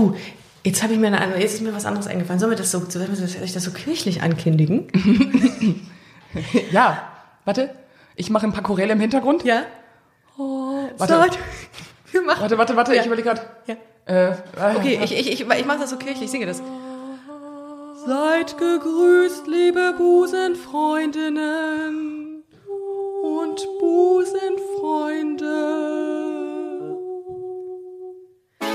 Oh, jetzt habe ich mir eine andere, jetzt ist mir was anderes eingefallen. Sollen wir das so, sollen wir das so kirchlich ankündigen? ja, warte. Ich mache ein paar Choräle im Hintergrund. Ja. Oh, warte. warte. Warte, warte, warte, ja. ich überlege gerade. Ja. Äh, okay, ich, ich, ich, ich mache das so kirchlich, ich singe das. Seid gegrüßt, liebe Busenfreundinnen und Busenfreunde.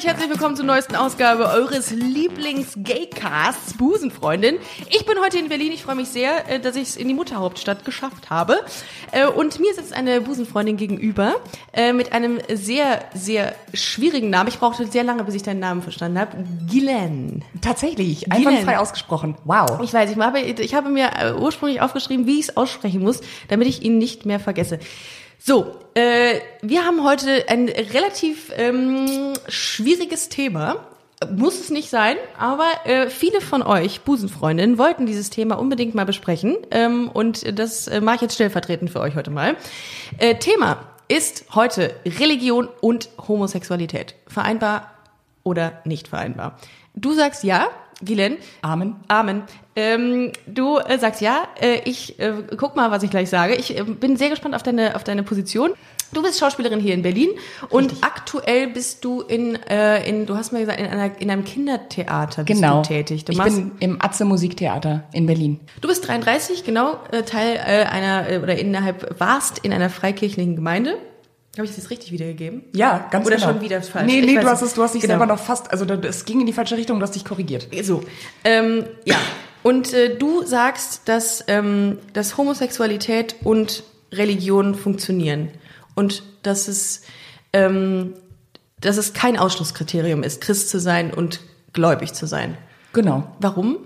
Ich herzlich willkommen zur neuesten Ausgabe eures Lieblings-Gaycasts, Busenfreundin. Ich bin heute in Berlin. Ich freue mich sehr, äh, dass ich es in die Mutterhauptstadt geschafft habe. Äh, und mir sitzt eine Busenfreundin gegenüber äh, mit einem sehr, sehr schwierigen Namen. Ich brauchte sehr lange, bis ich deinen Namen verstanden habe. Gillen. Tatsächlich, einwandfrei ausgesprochen. Wow. Ich weiß, ich habe, ich habe mir ursprünglich aufgeschrieben, wie ich es aussprechen muss, damit ich ihn nicht mehr vergesse. So, äh, wir haben heute ein relativ ähm, schwieriges Thema. Muss es nicht sein, aber äh, viele von euch, Busenfreundinnen, wollten dieses Thema unbedingt mal besprechen. Ähm, und das äh, mache ich jetzt stellvertretend für euch heute mal. Äh, Thema ist heute Religion und Homosexualität. Vereinbar oder nicht vereinbar? Du sagst ja, Gilen. Amen. Amen. Ähm, du äh, sagst ja, äh, ich äh, guck mal, was ich gleich sage. Ich äh, bin sehr gespannt auf deine, auf deine Position. Du bist Schauspielerin hier in Berlin Richtig. und aktuell bist du in, äh, in, du hast mir gesagt, in, einer, in einem Kindertheater bist genau. du tätig. Du ich bin im Atze Musiktheater in Berlin. Du bist 33, genau, äh, Teil äh, einer, äh, oder innerhalb, warst in einer freikirchlichen Gemeinde. Habe ich das jetzt richtig wiedergegeben? Ja, ganz Oder genau. schon wieder falsch? Nee, nee, du hast, es, du hast dich genau. selber noch fast, also es ging in die falsche Richtung, du hast dich korrigiert. So, ähm, ja. Und äh, du sagst, dass, ähm, dass Homosexualität und Religion funktionieren und dass es, ähm, dass es kein Ausschlusskriterium ist, Christ zu sein und gläubig zu sein. Genau. Warum?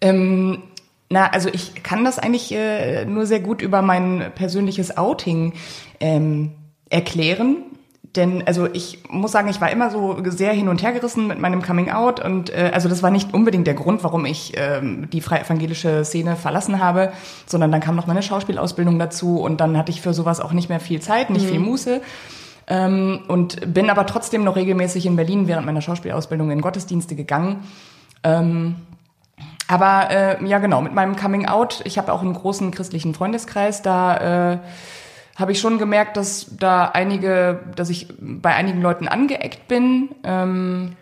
Ähm, na, also ich kann das eigentlich äh, nur sehr gut über mein persönliches Outing ähm, erklären. Denn also ich muss sagen, ich war immer so sehr hin und her gerissen mit meinem Coming Out und äh, also das war nicht unbedingt der Grund, warum ich ähm, die freie evangelische Szene verlassen habe, sondern dann kam noch meine Schauspielausbildung dazu und dann hatte ich für sowas auch nicht mehr viel Zeit, nicht mhm. viel Muße. Ähm, und bin aber trotzdem noch regelmäßig in Berlin während meiner Schauspielausbildung in Gottesdienste gegangen. Ähm, aber äh, ja genau, mit meinem Coming Out, ich habe auch einen großen christlichen Freundeskreis, da äh, habe ich schon gemerkt, dass da einige, dass ich bei einigen Leuten angeeckt bin. Ähm,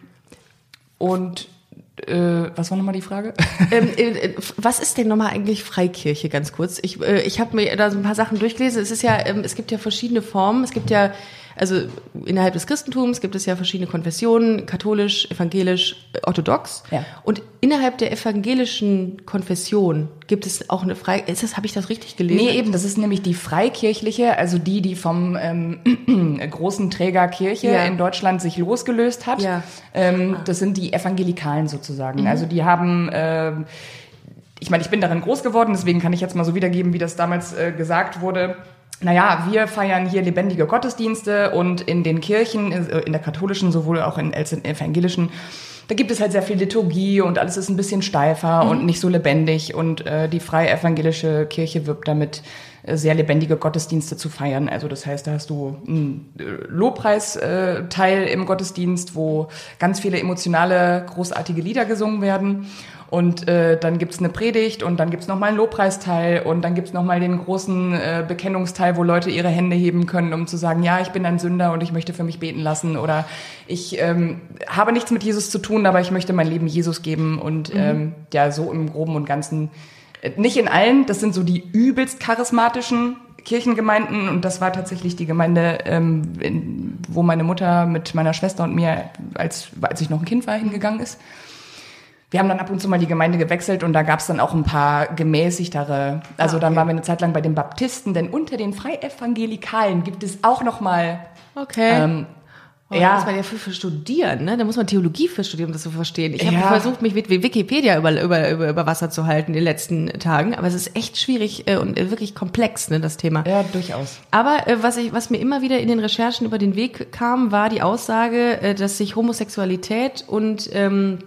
und äh, was war nochmal die Frage? Ähm, äh, was ist denn nochmal eigentlich Freikirche, ganz kurz? Ich, äh, ich habe mir da so ein paar Sachen durchgelesen. Es ist ja, ähm, es gibt ja verschiedene Formen. Es gibt ja also innerhalb des Christentums gibt es ja verschiedene Konfessionen, katholisch, evangelisch, orthodox. Ja. Und innerhalb der evangelischen Konfession gibt es auch eine Frei... Ist das, habe ich das richtig gelesen? Nee, eben, das ist nämlich die freikirchliche, also die, die vom ähm, großen Träger Kirche ja. in Deutschland sich losgelöst hat. Ja. Ähm, das sind die Evangelikalen sozusagen. Mhm. Also die haben... Äh, ich meine, ich bin darin groß geworden, deswegen kann ich jetzt mal so wiedergeben, wie das damals äh, gesagt wurde naja, wir feiern hier lebendige Gottesdienste und in den Kirchen, äh, in der katholischen, sowohl auch in evangelischen, da gibt es halt sehr viel Liturgie und alles ist ein bisschen steifer mhm. und nicht so lebendig und äh, die freie evangelische Kirche wirbt damit, äh, sehr lebendige Gottesdienste zu feiern. Also das heißt, da hast du einen äh, Lobpreisteil im Gottesdienst, wo ganz viele emotionale, großartige Lieder gesungen werden. Und äh, dann gibt's eine Predigt und dann gibt's nochmal einen Lobpreisteil und dann gibt's nochmal den großen äh, Bekennungsteil, wo Leute ihre Hände heben können, um zu sagen, ja, ich bin ein Sünder und ich möchte für mich beten lassen oder ich ähm, habe nichts mit Jesus zu tun, aber ich möchte mein Leben Jesus geben und mhm. ähm, ja, so im Groben und Ganzen. Nicht in allen, das sind so die übelst charismatischen Kirchengemeinden und das war tatsächlich die Gemeinde, ähm, in, wo meine Mutter mit meiner Schwester und mir, als, als ich noch ein Kind war, hingegangen ist wir haben dann ab und zu mal die Gemeinde gewechselt und da gab es dann auch ein paar gemäßigtere. Also ah, okay. dann waren wir eine Zeit lang bei den Baptisten, denn unter den Freievangelikalen gibt es auch noch mal okay. ähm, Oh, ja. Da muss man ja für, für studieren, ne? Da muss man Theologie für studieren, um das zu verstehen. Ich habe Ja. versucht, mich mit Wikipedia über, über, über, über Wasser zu halten in den letzten Tagen, aber es ist echt schwierig äh, und äh, wirklich komplex, ne, das Thema. Ja, durchaus. Aber äh, was, ich, was mir immer wieder in den Recherchen über den Weg kam, war die Aussage, äh, dass sich Homosexualität und, ähm,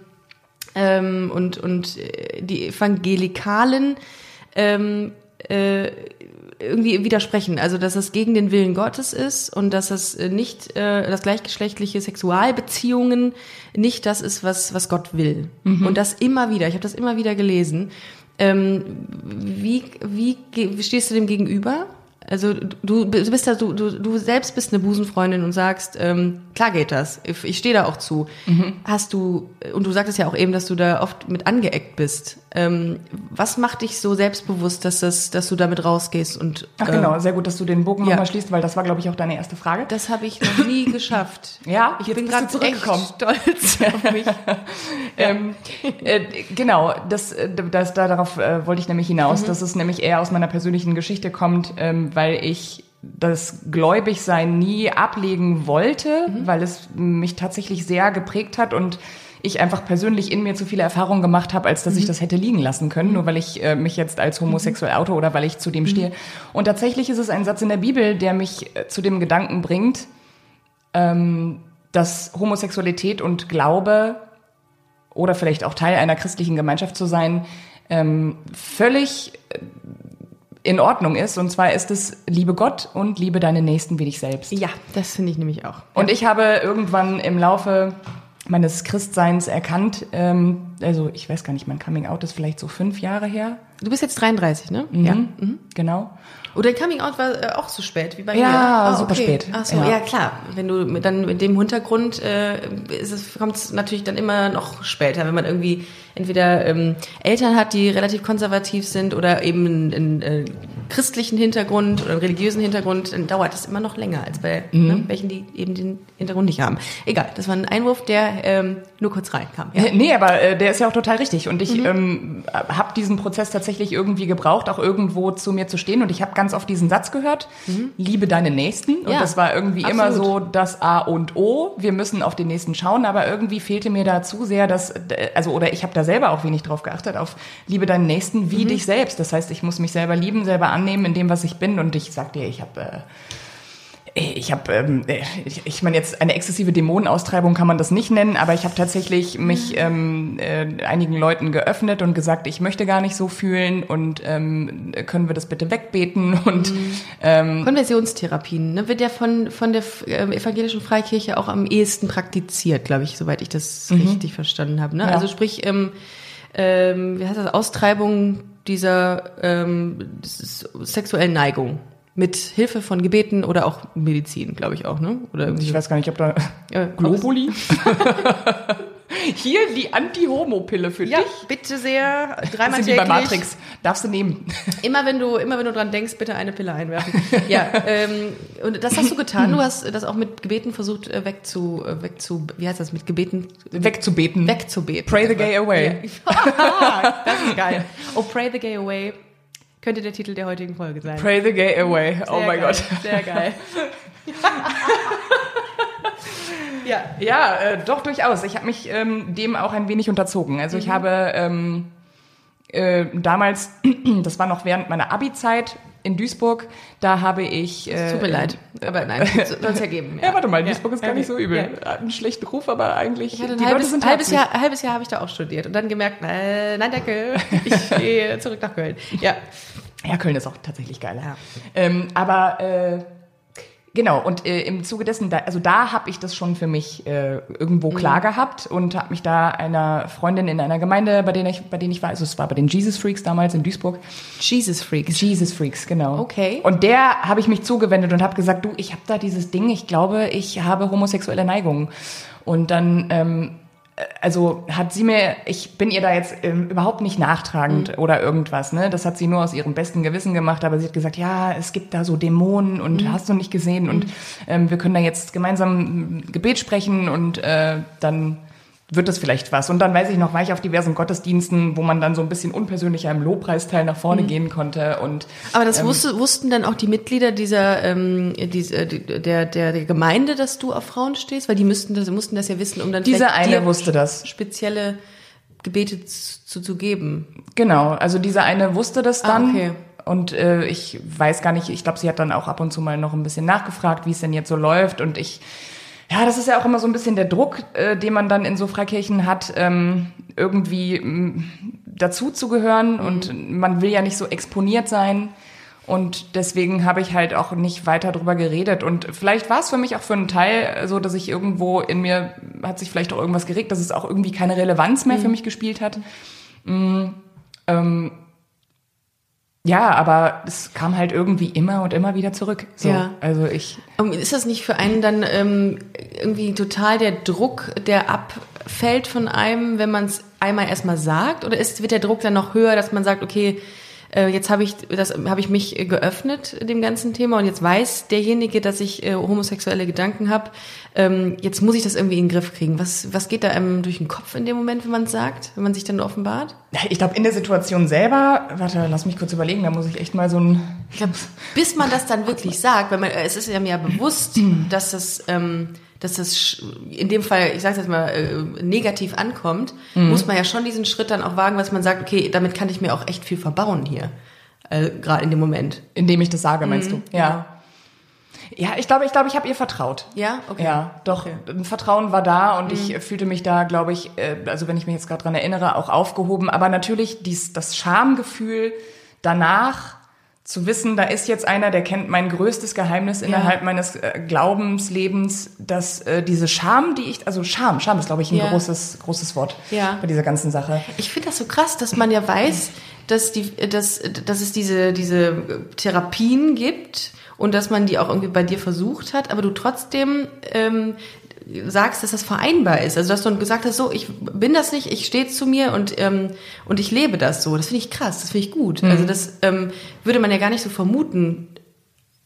ähm, und, und äh, die Evangelikalen ähm, äh, irgendwie widersprechen. Also dass es gegen den Willen Gottes ist und dass es äh, nicht, äh, dass gleichgeschlechtliche Sexualbeziehungen nicht das ist, was, was Gott will. Und das immer wieder. Ich habe das immer wieder gelesen. Ähm, wie, wie, wie stehst du dem gegenüber? Also du, bist da, du, du, du selbst bist eine Busenfreundin und sagst, ähm, klar geht das. Ich, ich stehe da auch zu. Hast du, und du sagtest ja auch eben, dass du da oft mit angeeckt bist. Ähm, was macht dich so selbstbewusst, dass, das, dass du damit rausgehst und Ach genau, sehr gut, dass du den Bogen ja. nochmal schließt, weil das war, glaube ich, auch deine erste Frage. Das habe ich noch nie geschafft. Ja, ich bin gerade zurückgekommen. stolz auf mich. Ähm, äh, genau, das, äh, das, da, darauf äh, wollte ich nämlich hinaus, dass es nämlich eher aus meiner persönlichen Geschichte kommt, ähm, weil ich das Gläubigsein nie ablegen wollte, weil es mich tatsächlich sehr geprägt hat und ich einfach persönlich in mir zu viele Erfahrungen gemacht habe, als dass ich das hätte liegen lassen können, nur weil ich äh, mich jetzt als homosexuell oute oder weil ich zu dem stehe. Und tatsächlich ist es ein Satz in der Bibel, der mich äh, zu dem Gedanken bringt, ähm, dass Homosexualität und Glaube oder vielleicht auch Teil einer christlichen Gemeinschaft zu sein, ähm, völlig äh, in Ordnung ist. Und zwar ist es liebe Gott und liebe deine Nächsten wie dich selbst. Ja, das finde ich nämlich auch. Und ich habe irgendwann im Laufe meines Christseins erkannt, ähm, also ich weiß gar nicht, mein Coming Out ist vielleicht so fünf Jahre her. Du bist jetzt 33, ne? Ja. Mhm. Genau. Oder Coming Out war äh, auch so spät wie bei Ja, mir. Ah, super spät. Ach so, ja. Ja. klar. Wenn du dann mit dem Hintergrund äh, kommt es natürlich dann immer noch später, wenn man irgendwie entweder ähm, Eltern hat, die relativ konservativ sind oder eben einen, äh, christlichen Hintergrund oder einen religiösen Hintergrund, dann dauert es immer noch länger als bei Mhm. ne, welchen, die eben den Hintergrund nicht haben. Egal, das war ein Einwurf, der ähm, nur kurz reinkam. Ja. Nee, aber äh, der ist ja auch total richtig. Und ich ähm, habe diesen Prozess tatsächlich irgendwie gebraucht, auch irgendwo zu mir zu stehen. Und ich habe ganz oft diesen Satz gehört, liebe deine Nächsten. Und Ja, das war irgendwie immer absolut. so das A und O. Wir müssen auf den Nächsten schauen. Aber irgendwie fehlte mir da zu sehr, dass, äh, also oder ich habe da selber auch wenig drauf geachtet, auf liebe deinen Nächsten wie dich selbst. Das heißt, ich muss mich selber lieben, selber annehmen in dem, was ich bin. Und ich sag dir, ich habe... Äh, ich habe, ähm, ich, ich meine jetzt eine exzessive Dämonenaustreibung kann man das nicht nennen, aber ich habe tatsächlich mich ähm, äh, einigen Leuten geöffnet und gesagt, ich möchte gar nicht so fühlen und ähm, können wir das bitte wegbeten und ähm, Konversionstherapien, ne, wird ja von, von der ähm, evangelischen Freikirche auch am ehesten praktiziert, glaube ich, soweit ich das richtig verstanden habe. Ne? Ja. Also sprich, ähm, ähm, wie heißt das, Austreibung dieser ähm, sexuellen Neigung. Mit Hilfe von Gebeten oder auch Medizin, glaube ich auch, ne? Oder irgendwie ich so. weiß gar nicht, ob da Ja, Globuli. Hier die Anti-Homo-Pille für Ja, dich. bitte sehr. Das Dreimal sind die bei täglich. Matrix. Darfst du nehmen. Immer wenn du, immer wenn du dran denkst, bitte eine Pille einwerfen. ja, ähm, und das hast du getan. Du hast das auch mit Gebeten versucht äh, wegzu, äh, wegzu, wie heißt das, mit Gebeten Wegzubeten. wegzubeten. Pray the gay away. Ja. das ist geil. Oh, Pray the Gay Away könnte der Titel der heutigen Folge sein. Pray the gay away. oh Sehr mein geil, Gott. Sehr geil. ja. Ja, äh, doch durchaus. Ich habe mich ähm, dem auch ein wenig unterzogen. Also ich Mhm. habe ähm, äh, damals, das war noch während meiner Abi-Zeit in Duisburg, da habe ich. Äh, Tut mir leid. Aber nein, soll es ergeben. Ja, warte mal, Ja. Duisburg ist gar Ja, nicht so übel. ja. Hat einen schlechten Ruf, aber eigentlich. Ich hatte ein die Leute halbes, halbes. Jahr, halbes Jahr habe ich da auch studiert und dann gemerkt, äh, nein, danke, ich gehe zurück nach Köln. Ja. Ja, Köln ist auch tatsächlich geil. Ja. Ähm, aber äh, genau, und äh, im Zuge dessen, da, also da habe ich das schon für mich äh, irgendwo klar gehabt und habe mich da einer Freundin in einer Gemeinde, bei der ich, bei denen ich war, also es war bei den Jesus Freaks damals in Duisburg, Jesus Freaks. Jesus Freaks, genau. Okay. Und der habe ich mich zugewendet und habe gesagt, du, ich habe da dieses Ding, ich glaube, ich habe homosexuelle Neigungen. Und dann, ähm, äh, also hat sie mir, ich bin ihr da jetzt ähm, überhaupt nicht nachtragend oder irgendwas, ne? Das hat sie nur aus ihrem besten Gewissen gemacht, aber sie hat gesagt, ja, es gibt da so Dämonen und hast du nicht gesehen und ähm, wir können da jetzt gemeinsam ein Gebet sprechen und äh, dann wird das vielleicht was. Und dann weiß ich noch, war ich auf diversen Gottesdiensten, wo man dann so ein bisschen unpersönlicher im Lobpreisteil nach vorne mhm. gehen konnte. Und aber das ähm, wusste, wussten dann auch die Mitglieder dieser ähm, diese, der, der der Gemeinde, dass du auf Frauen stehst, weil die müssten das mussten das ja wissen, um dann diese eine wusste das spezielle Gebete zu, zu geben. Genau, also diese eine wusste das ah, dann. Ah, okay. Und äh, ich weiß gar nicht, ich glaube, sie hat dann auch ab und zu mal noch ein bisschen nachgefragt, wie es denn jetzt so läuft. Und ich ja, das ist ja auch immer so ein bisschen der Druck, äh, den man dann in so Freikirchen hat, ähm, irgendwie ähm, dazu zu gehören. Mhm. Und man will ja nicht so exponiert sein. Und deswegen habe ich halt auch nicht weiter drüber geredet. Und vielleicht war es für mich auch für einen Teil so, dass ich irgendwo in mir hat sich vielleicht auch irgendwas geregt, dass es auch irgendwie keine Relevanz mehr mhm. für mich gespielt hat. Mhm. Ähm, ja, aber es kam halt irgendwie immer und immer wieder zurück. So, ja. Also ich. Ist das nicht für einen dann ähm, irgendwie total der Druck, der abfällt von einem, wenn man es einmal erstmal sagt? Oder ist, wird der Druck dann noch höher, dass man sagt, okay, äh, jetzt habe ich das habe ich mich geöffnet dem ganzen Thema und jetzt weiß derjenige, dass ich äh, homosexuelle Gedanken habe. Ähm, jetzt muss ich das irgendwie in den Griff kriegen. Was was geht da einem durch den Kopf in dem Moment, wenn man es sagt, wenn man sich dann offenbart? Ich glaube in der Situation selber, warte, lass mich kurz überlegen, da muss ich echt mal so ein ich glaub, bis man das dann wirklich sagt, weil man es ist ja mir bewusst, dass das ähm, dass das in dem Fall, ich sage jetzt mal, äh, negativ ankommt, mhm. muss man ja schon diesen Schritt dann auch wagen, was man sagt, okay, damit kann ich mir auch echt viel verbauen hier, äh, gerade in dem Moment. Indem ich das sage, meinst mhm. du? Ja. Ja, ich glaube, ich glaube, ich habe ihr vertraut. Ja, okay. Ja, doch. Okay. Ein Vertrauen war da und mhm. ich fühlte mich da, glaube ich, äh, also wenn ich mich jetzt gerade dran erinnere, auch aufgehoben. Aber natürlich dies, das Schamgefühl danach zu wissen, da ist jetzt einer, der kennt mein größtes Geheimnis innerhalb ja. meines äh, Glaubenslebens, dass äh, diese Scham, die ich, also Scham, Scham ist, glaube ich, ein ja. großes, großes Wort ja. bei dieser ganzen Sache. Ich finde das so krass, dass man ja weiß, dass, die, dass, dass es diese, diese Therapien gibt und dass man die auch irgendwie bei dir versucht hat, aber du trotzdem ähm, sagst, dass das vereinbar ist. Also dass du gesagt hast, so, ich bin das nicht, ich stehe zu mir und, ähm, und ich lebe das so. Das finde ich krass, das finde ich gut. Mhm. Also das ähm, würde man ja gar nicht so vermuten.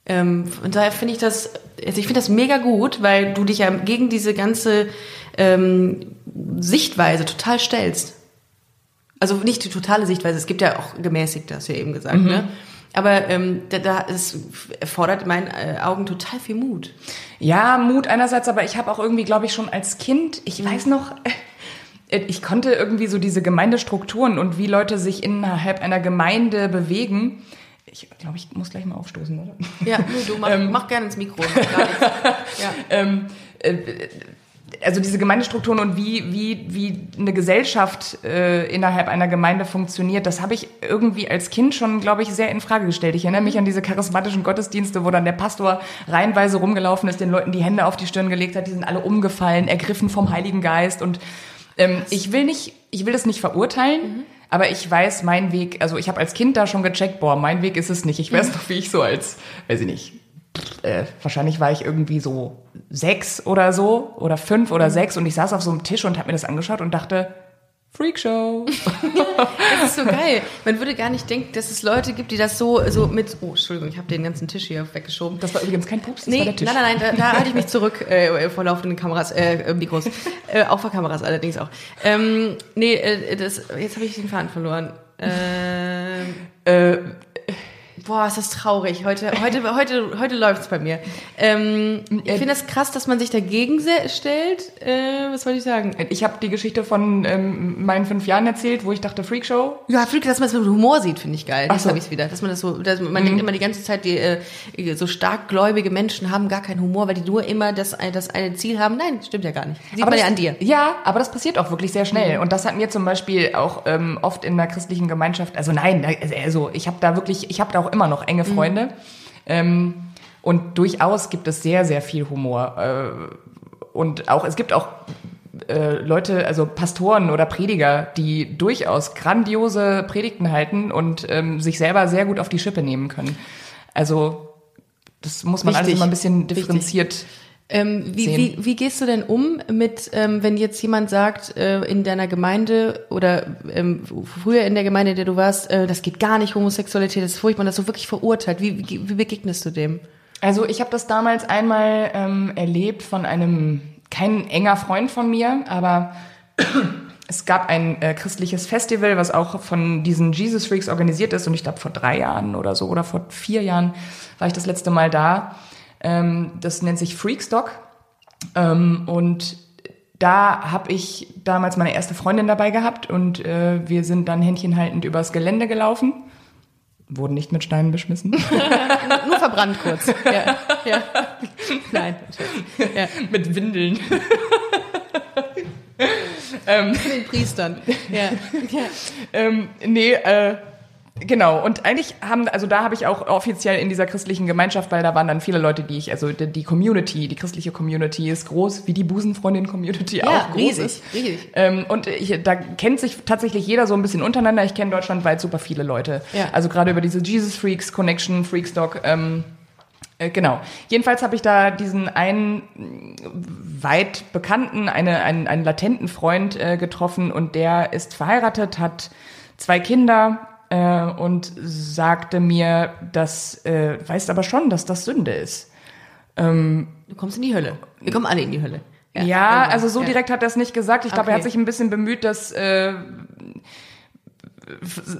Ähm, und daher finde ich das, also ich finde das mega gut, weil du dich ja gegen diese ganze ähm, Sichtweise total stellst. Also nicht die totale Sichtweise, es gibt ja auch gemäßigt, hast du ja eben gesagt, mhm. ne? Aber ähm, da, da es erfordert in meinen äh, Augen total viel Mut. Ja, Mut einerseits, aber ich habe auch irgendwie, glaube ich, schon als Kind, ich mhm. weiß noch, äh, ich konnte irgendwie so diese Gemeindestrukturen und wie Leute sich innerhalb einer Gemeinde bewegen. Ich glaube, ich muss gleich mal aufstoßen, oder? Ja, du mach, ähm, mach gerne ins Mikro. ja. ähm, äh, also diese Gemeindestrukturen und wie, wie, wie eine Gesellschaft äh, innerhalb einer Gemeinde funktioniert, das habe ich irgendwie als Kind schon, glaube ich, sehr in Frage gestellt. Ich erinnere mich an diese charismatischen Gottesdienste, wo dann der Pastor reihenweise rumgelaufen ist, den Leuten die Hände auf die Stirn gelegt hat, die sind alle umgefallen, ergriffen vom Heiligen Geist. Und ähm, ich will nicht, ich will das nicht verurteilen. Mhm. Aber ich weiß, mein Weg, also ich habe als Kind da schon gecheckt, boah, mein Weg ist es nicht. Ich weiß mhm. noch, wie ich so als, weiß ich nicht, äh, wahrscheinlich war ich irgendwie so sechs oder so oder fünf oder mhm. sechs und ich saß auf so einem Tisch und habe mir das angeschaut und dachte, Freakshow. das ist so geil. Man würde gar nicht denken, dass es Leute gibt, die das so, so mit. Oh, Entschuldigung, ich habe den ganzen Tisch hier weggeschoben. Das war übrigens kein Pups, das nee, war der Tisch. Nein, nein, nein, da, da halte ich mich zurück äh, vor laufenden Kameras, äh, äh, Mikros. Äh, auch vor Kameras allerdings auch. Ähm, nee, äh, das, jetzt habe ich den Faden verloren. Ähm, äh, Boah, ist das traurig. Heute, heute, heute, heute läuft's bei mir. Ähm, ich finde das krass, dass man sich dagegen stellt. Äh, was wollte ich sagen? Ich habe die Geschichte von ähm, meinen fünf Jahren erzählt, wo ich dachte Freakshow. Ja, Freak, dass man es mit Humor sieht, finde ich geil. Ach so. habe ich wieder. Dass man das so, dass man mhm. denkt immer die ganze Zeit, die äh, so stark gläubige Menschen haben gar keinen Humor, weil die nur immer das, das eine Ziel haben. Nein, stimmt ja gar nicht. Sieht aber man das, ja an dir. Ja, aber das passiert auch wirklich sehr schnell. Mhm. Und das hat mir zum Beispiel auch ähm, oft in der christlichen Gemeinschaft, also nein, also ich habe da wirklich, ich habe da auch immer noch enge Freunde. Mhm Freunde. Ähm, und durchaus gibt es sehr, sehr viel Humor. Äh, und auch, es gibt auch äh, Leute, also Pastoren oder Prediger, die durchaus grandiose Predigten halten und ähm, sich selber sehr gut auf die Schippe nehmen können. Also das muss man Wichtig. alles immer ein bisschen differenziert Wichtig. Ähm, wie, wie, wie gehst du denn um mit, ähm, wenn jetzt jemand sagt, äh, in deiner Gemeinde oder ähm, früher in der Gemeinde, in der du warst, äh, das geht gar nicht, Homosexualität, das ist furchtbar, das so wirklich verurteilt. Wie, wie, wie begegnest du dem? Also ich habe das damals einmal ähm, erlebt von einem, kein enger Freund von mir, aber es gab ein äh, christliches Festival, was auch von diesen Jesus Freaks organisiert ist. Und ich glaube, vor drei Jahren oder so oder vor vier Jahren war ich das letzte Mal da. Ähm, das nennt sich Freakstock. Ähm, und da habe ich damals meine erste Freundin dabei gehabt und äh, wir sind dann händchenhaltend übers Gelände gelaufen. Wurden nicht mit Steinen beschmissen. Nur verbrannt kurz. Ja, ja. Nein. Ja. mit Windeln. ähm, den Priestern. Ja. ja. Ähm, nee, äh, Genau, und eigentlich haben, also da habe ich auch offiziell in dieser christlichen Gemeinschaft, weil da waren dann viele Leute, die ich, also die, Community, die christliche Community ist groß, wie die Busenfreundin-Community ja, auch groß riesig, ist. riesig. Ähm, und ich, da kennt sich tatsächlich jeder so ein bisschen untereinander. Ich kenne deutschlandweit super viele Leute. Ja. Also gerade über diese Jesus Freaks Connection, Freakstock, ähm, äh, Genau. Jedenfalls habe ich da diesen einen weit bekannten, eine, einen, einen latenten Freund äh, getroffen und der ist verheiratet, hat zwei Kinder äh, und sagte mir, das äh, weißt aber schon, dass das Sünde ist. Du kommst in die Hölle. Wir kommen alle in die Hölle. Ja, irgendwann. also so Ja. direkt hat er es nicht gesagt. Ich glaube, er Okay. hat sich ein bisschen bemüht, das äh,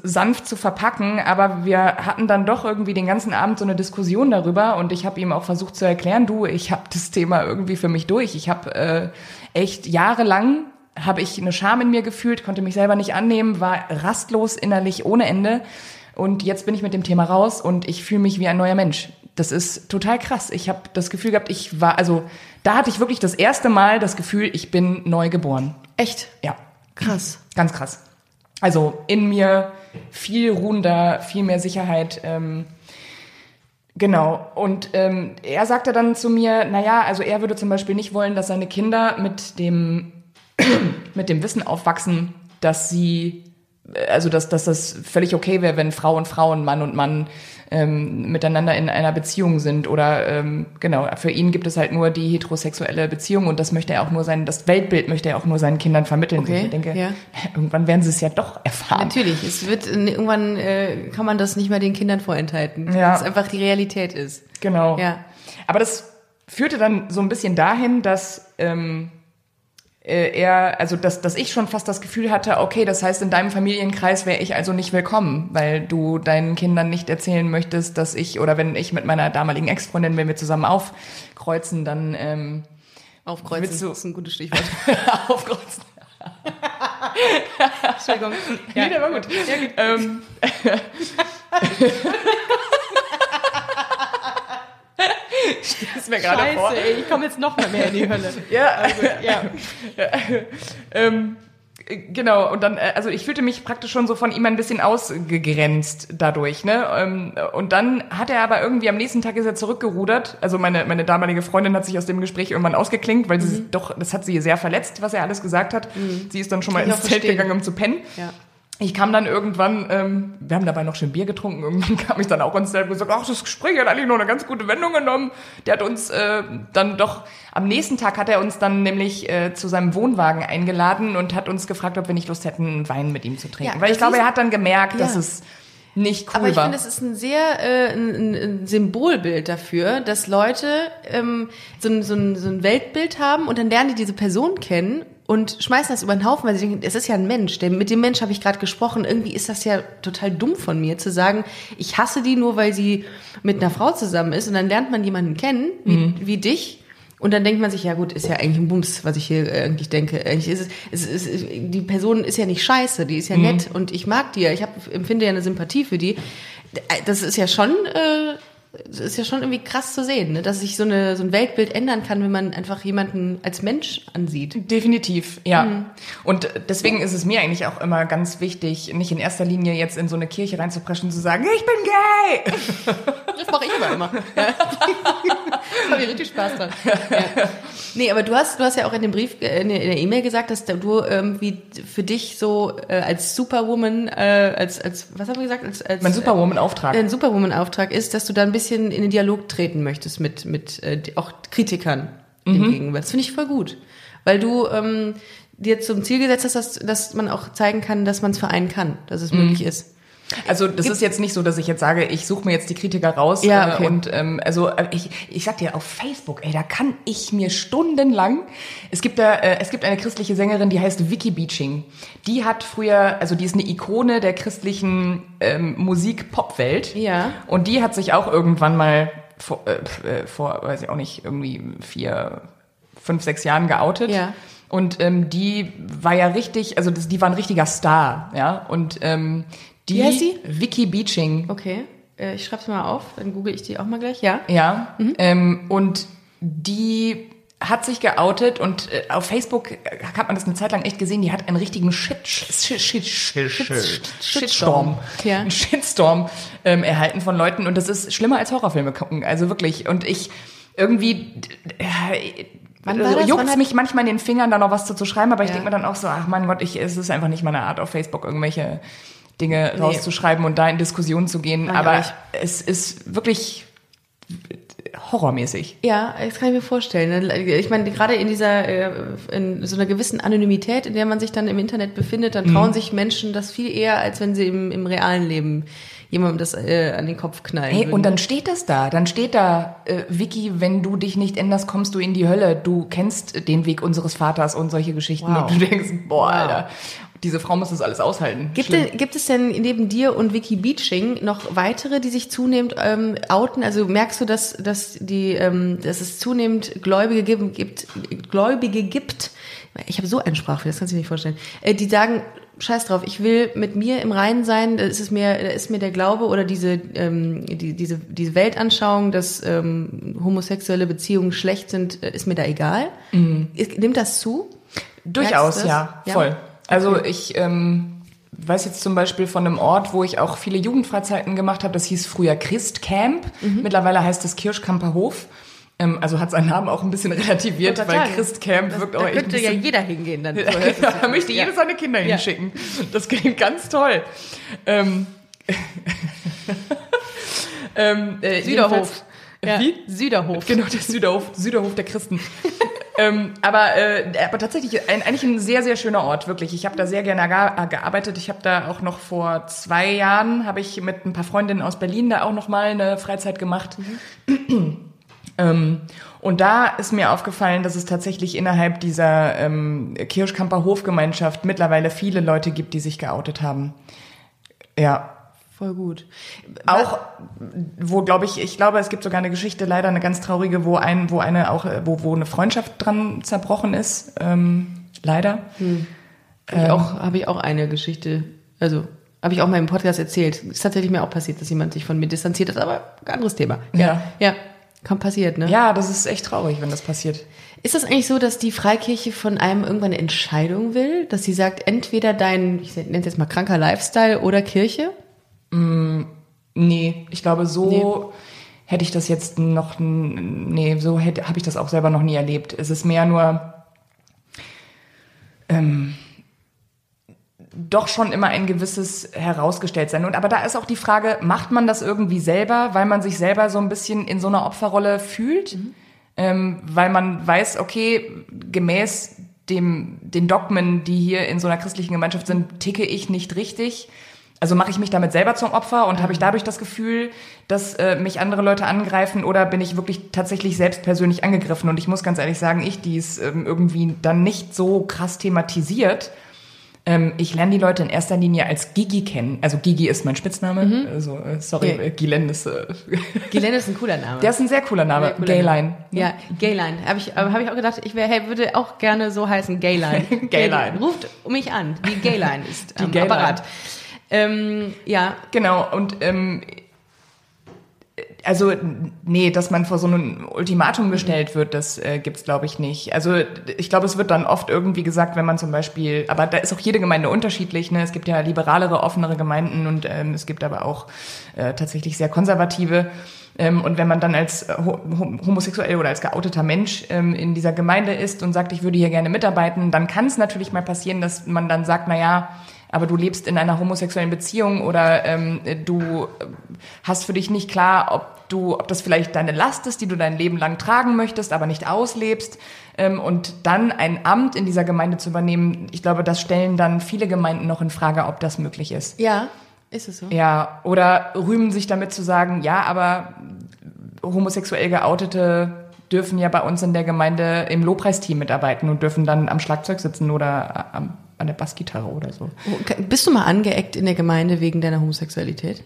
sanft zu verpacken, aber wir hatten dann doch irgendwie den ganzen Abend so eine Diskussion darüber und ich habe ihm auch versucht zu erklären, du, ich habe das Thema irgendwie für mich durch. Ich habe äh, echt jahrelang habe ich eine Scham in mir gefühlt, konnte mich selber nicht annehmen, war rastlos innerlich ohne Ende und jetzt bin ich mit dem Thema raus und ich fühle mich wie ein neuer Mensch. Das ist total krass. Ich habe das Gefühl gehabt, ich war also da hatte ich wirklich das erste Mal das Gefühl, ich bin neu geboren. Echt? Ja, Krass. ganz krass. Also in mir viel ruhender, viel mehr Sicherheit. Ähm, genau. Und ähm, er sagte dann zu mir, naja, also er würde zum Beispiel nicht wollen, dass seine Kinder mit dem, mit dem Wissen aufwachsen, dass sie, also dass, dass das völlig okay wäre, wenn Frau und Frau und Mann und Mann ähm, miteinander in einer Beziehung sind oder ähm, genau, für ihn gibt es halt nur die heterosexuelle Beziehung und das möchte er auch nur sein, das Weltbild möchte er auch nur seinen Kindern vermitteln. Okay, Und ich denke, ja. irgendwann werden sie es ja doch erfahren. Natürlich, es wird irgendwann äh, kann man das nicht mehr den Kindern vorenthalten, Ja. dass es einfach die Realität ist. Genau. Ja. Aber das führte dann so ein bisschen dahin, dass ähm, äh, er, also dass, dass ich schon fast das Gefühl hatte, okay, das heißt, in deinem Familienkreis wäre ich also nicht willkommen, weil du deinen Kindern nicht erzählen möchtest, dass ich, oder wenn ich mit meiner damaligen Ex-Freundin, wenn wir zusammen aufkreuzen, dann ähm, Aufkreuzen du- ist ein gutes Stichwort. aufkreuzen. Entschuldigung. Ja, der war gut. Ähm, ist mir gerade vor. Scheiße, ey, ich komme jetzt noch mal mehr in die Hölle. Ja, Ja. ähm, äh, genau, und dann, äh, also ich fühlte mich praktisch schon so von ihm ein bisschen ausgegrenzt dadurch, ne? Ähm, Und dann hat er aber irgendwie am nächsten Tag ist er zurückgerudert. Also meine, meine damalige Freundin hat sich aus dem Gespräch irgendwann ausgeklinkt, weil sie doch, das hat sie sehr verletzt, was er alles gesagt hat. Sie ist dann schon mal ins Zelt gegangen, um zu pennen. Ja. Ich kam dann irgendwann, ähm, wir haben dabei noch schön Bier getrunken, irgendwann kam ich dann auch ins Zelt und gesagt, ach, das Gespräch hat eigentlich noch eine ganz gute Wendung genommen. Der hat uns äh, dann doch, am nächsten Tag hat er uns dann nämlich äh, zu seinem Wohnwagen eingeladen und hat uns gefragt, ob wir nicht Lust hätten, einen Wein mit ihm zu trinken. Ja, Weil ich glaube, er hat dann gemerkt, dass Ja. es nicht cool Aber ich war. finde, es ist ein sehr äh, ein, ein- ein Symbolbild dafür, dass Leute ähm, so, ein, so, ein, so ein Weltbild haben und dann lernen die diese Person kennen und schmeißen das über den Haufen, weil sie denken, es ist ja ein Mensch, der, mit dem Mensch habe ich gerade gesprochen. Irgendwie ist das ja total dumm von mir zu sagen, ich hasse die nur, weil sie mit einer Frau zusammen ist und dann lernt man jemanden kennen, wie, Mhm. wie dich. Und dann denkt man sich, ja gut, ist ja eigentlich ein Bums, was ich hier äh, eigentlich denke. Eigentlich ist es, es ist, die Person ist ja nicht scheiße, die ist Mhm. ja nett und ich mag die ja. Ich hab, empfinde ja eine Sympathie für die. Das ist ja schon, äh, ist ja schon irgendwie krass zu sehen, ne? dass sich so, eine, so ein Weltbild ändern kann, wenn man einfach jemanden als Mensch ansieht. Definitiv, ja. Mhm. Und deswegen ist es mir eigentlich auch immer ganz wichtig, nicht in erster Linie jetzt in so eine Kirche reinzupreschen und zu sagen, ich bin gay. Das mache ich aber immer. Ja. Habe ich richtig Spaß dran. Ja. Nee, aber du hast, du hast ja auch in dem Brief, äh, in der E-Mail gesagt, dass du irgendwie für dich so äh, als Superwoman, äh, als, als, was haben wir gesagt? Als, als, Mein Superwoman-Auftrag. äh, ein Superwoman-Auftrag ist, dass du da ein bisschen in den Dialog treten möchtest mit, mit äh, auch Kritikern dem gegenüber. Das finde ich voll gut. Weil du ähm, dir zum Ziel gesetzt hast, dass, dass man auch zeigen kann, dass man es vereinen kann, dass es möglich ist. Also das ist jetzt nicht so, dass ich jetzt sage, ich suche mir jetzt die Kritiker raus Ja, okay. äh, und ähm, also äh, ich, ich sag dir auf Facebook, ey, da kann ich mir stundenlang. Es gibt da, äh, es gibt eine christliche Sängerin, die heißt Vicky Beaching. Die hat früher, also die ist eine Ikone der christlichen ähm, Musik-Pop-Welt. Ja. Und die hat sich auch irgendwann mal vor, äh, äh, vor, weiß ich auch nicht, irgendwie vier, fünf, sechs Jahren geoutet. Ja. Und ähm, die war ja richtig, also das, die war ein richtiger Star, ja. Und ähm, die Wie heißt sie? Vicky Beaching, Okay, äh, ich schreib's mal auf, dann google ich die auch mal gleich, ja. ja. Mhm. Ähm, und die hat sich geoutet und äh, auf Facebook hat man das eine Zeit lang echt gesehen, die hat einen richtigen Shit, Shit, Shit, Shit, Shit, Shitstorm, Ja. einen Shitstorm ähm, erhalten von Leuten und das ist schlimmer als Horrorfilme gucken, also wirklich. Und ich irgendwie äh, Wann also, hat- mich manchmal in den Fingern, da noch was zu, zu schreiben, aber ich Ja. denke mir dann auch so, ach mein Gott, ich, es ist einfach nicht meine Art auf Facebook irgendwelche Dinge rauszuschreiben und da in Diskussionen zu gehen. Nein, aber es ist wirklich horrormäßig. Ja, das kann ich mir vorstellen. Ich meine, gerade in dieser, äh, in so einer gewissen Anonymität, in der man sich dann im Internet befindet, dann Mhm. trauen sich Menschen das viel eher, als wenn sie im, im realen Leben jemandem das äh, an den Kopf knallen Hey, würden. und dann steht das da. Dann steht da, äh, Vicky, wenn du dich nicht änderst, kommst du in die Hölle. Du kennst den Weg unseres Vaters und solche Geschichten. Wow. Und du denkst, boah, Wow. Alter, diese Frau muss das alles aushalten. Gibt, denn, gibt es denn neben dir und Vicky Beaching noch weitere, die sich zunehmend ähm, outen? Also merkst du, dass, dass, die, ähm, dass es zunehmend Gläubige gibt, Gläubige gibt? Ich habe so einen Sprachfehler, das kannst du dir nicht vorstellen. Äh, die sagen, scheiß drauf, ich will mit mir im Reinen sein, da ist es mir, da ist mir der Glaube oder diese, ähm, die, diese, diese Weltanschauung, dass ähm, homosexuelle Beziehungen schlecht sind, äh, ist mir da egal. Ist- Nimmt das zu? Durchaus, das? ja, Ja? Also ich ähm, weiß jetzt zum Beispiel von einem Ort, wo ich auch viele Jugendfreizeiten gemacht habe. Das hieß früher Christcamp. Mhm. Mittlerweile heißt es Kirschkamper Hof. Ähm, also hat seinen Namen auch ein bisschen relativiert, weil Christcamp Das, wirkt da auch echt ein könnte ja jeder hingehen dann. So ja, da an. möchte Ja. jeder seine Kinder Ja. hinschicken. Das klingt ganz toll. Ähm, ähm, äh, Süderhof. Jedenfalls- Wie? Süderhof. Genau, der Süderhof, Süderhof der Christen. ähm, aber, äh, aber tatsächlich ein, eigentlich ein sehr, sehr schöner Ort, wirklich. Ich habe da sehr gerne ga- gearbeitet. Ich habe da auch noch vor zwei Jahren, habe ich mit ein paar Freundinnen aus Berlin da auch noch mal eine Freizeit gemacht. Ähm, und da ist mir aufgefallen, dass es tatsächlich innerhalb dieser ähm, Kirschkamper Hofgemeinschaft mittlerweile viele Leute gibt, die sich geoutet haben. Ja, Voll gut. auch, wo glaube ich, ich glaube, es gibt sogar eine Geschichte, leider eine ganz traurige, wo ein, wo eine auch, wo, wo eine Freundschaft dran zerbrochen ist. Ähm, leider. Habe ich, auch, hab ich auch eine Geschichte, also habe ich auch mal im Podcast erzählt. Ist tatsächlich mir auch passiert, dass jemand sich von mir distanziert hat, aber ein anderes Thema. Ja. Ja, kann passiert, ne? Ja, das ist echt traurig, wenn das passiert. Ist das eigentlich so, dass die Freikirche von einem irgendwann eine Entscheidung will, dass sie sagt, entweder dein, ich nenne es jetzt mal kranker Lifestyle oder Kirche? Nee, ich glaube, so Nee. hätte ich das jetzt noch, nee, so hätte, habe ich das auch selber noch nie erlebt. Es ist mehr nur, ähm, doch schon immer ein gewisses herausgestellt sein. Und aber da ist auch die Frage, macht man das irgendwie selber, weil man sich selber so ein bisschen in so einer Opferrolle fühlt? Ähm, weil man weiß, okay, gemäß dem, den Dogmen, die hier in so einer christlichen Gemeinschaft sind, ticke ich nicht richtig. Also mache ich mich damit selber zum Opfer und habe ich dadurch das Gefühl, dass äh, mich andere Leute angreifen oder bin ich wirklich tatsächlich selbst persönlich angegriffen? Und ich muss ganz ehrlich sagen, ich, die es ähm, irgendwie dann nicht so krass thematisiert, ähm, ich lerne die Leute in erster Linie als Gigi kennen. Also Gigi ist mein Spitzname. Also, äh, sorry, äh, Gilen ist, äh, Ghislaine ist ein cooler Name. der ist ein sehr cooler Name. Sehr cooler Gayline. Name. Ja, Gayline. Habe ich, aber hab ich auch gedacht, ich wär, hey, würde auch gerne so heißen, Gayline. Gayline. Ruft mich an. Die Gayline ist am Gayline. Apparat. Ähm, ja, Genau, und ähm, also nee, dass man vor so ein Ultimatum gestellt wird, das äh, gibt's glaube ich nicht. Also ich glaube, es wird dann oft irgendwie gesagt, wenn man zum Beispiel, aber da ist auch jede Gemeinde unterschiedlich. Ne? Es gibt ja liberalere, offenere Gemeinden und ähm, es gibt aber auch äh, tatsächlich sehr konservative. Ähm, und wenn man dann als ho- homosexuell oder als geouteter Mensch ähm, in dieser Gemeinde ist und sagt, ich würde hier gerne mitarbeiten, dann kann es natürlich mal passieren, dass man dann sagt, na ja, aber du lebst in einer homosexuellen Beziehung oder ähm, du äh, hast für dich nicht klar, ob du, ob das vielleicht deine Last ist, die du dein Leben lang tragen möchtest, aber nicht auslebst. Ähm, und dann ein Amt in dieser Gemeinde zu übernehmen, ich glaube, das stellen dann viele Gemeinden noch in Frage, ob das möglich ist. ja. Ist es so? Ja, oder rühmen sich damit zu sagen, ja, aber homosexuell geoutete dürfen ja bei uns in der Gemeinde im Lobpreisteam mitarbeiten und dürfen dann am Schlagzeug sitzen oder am, an der Bassgitarre oder so. Bist du mal angeeckt in der Gemeinde wegen deiner Homosexualität?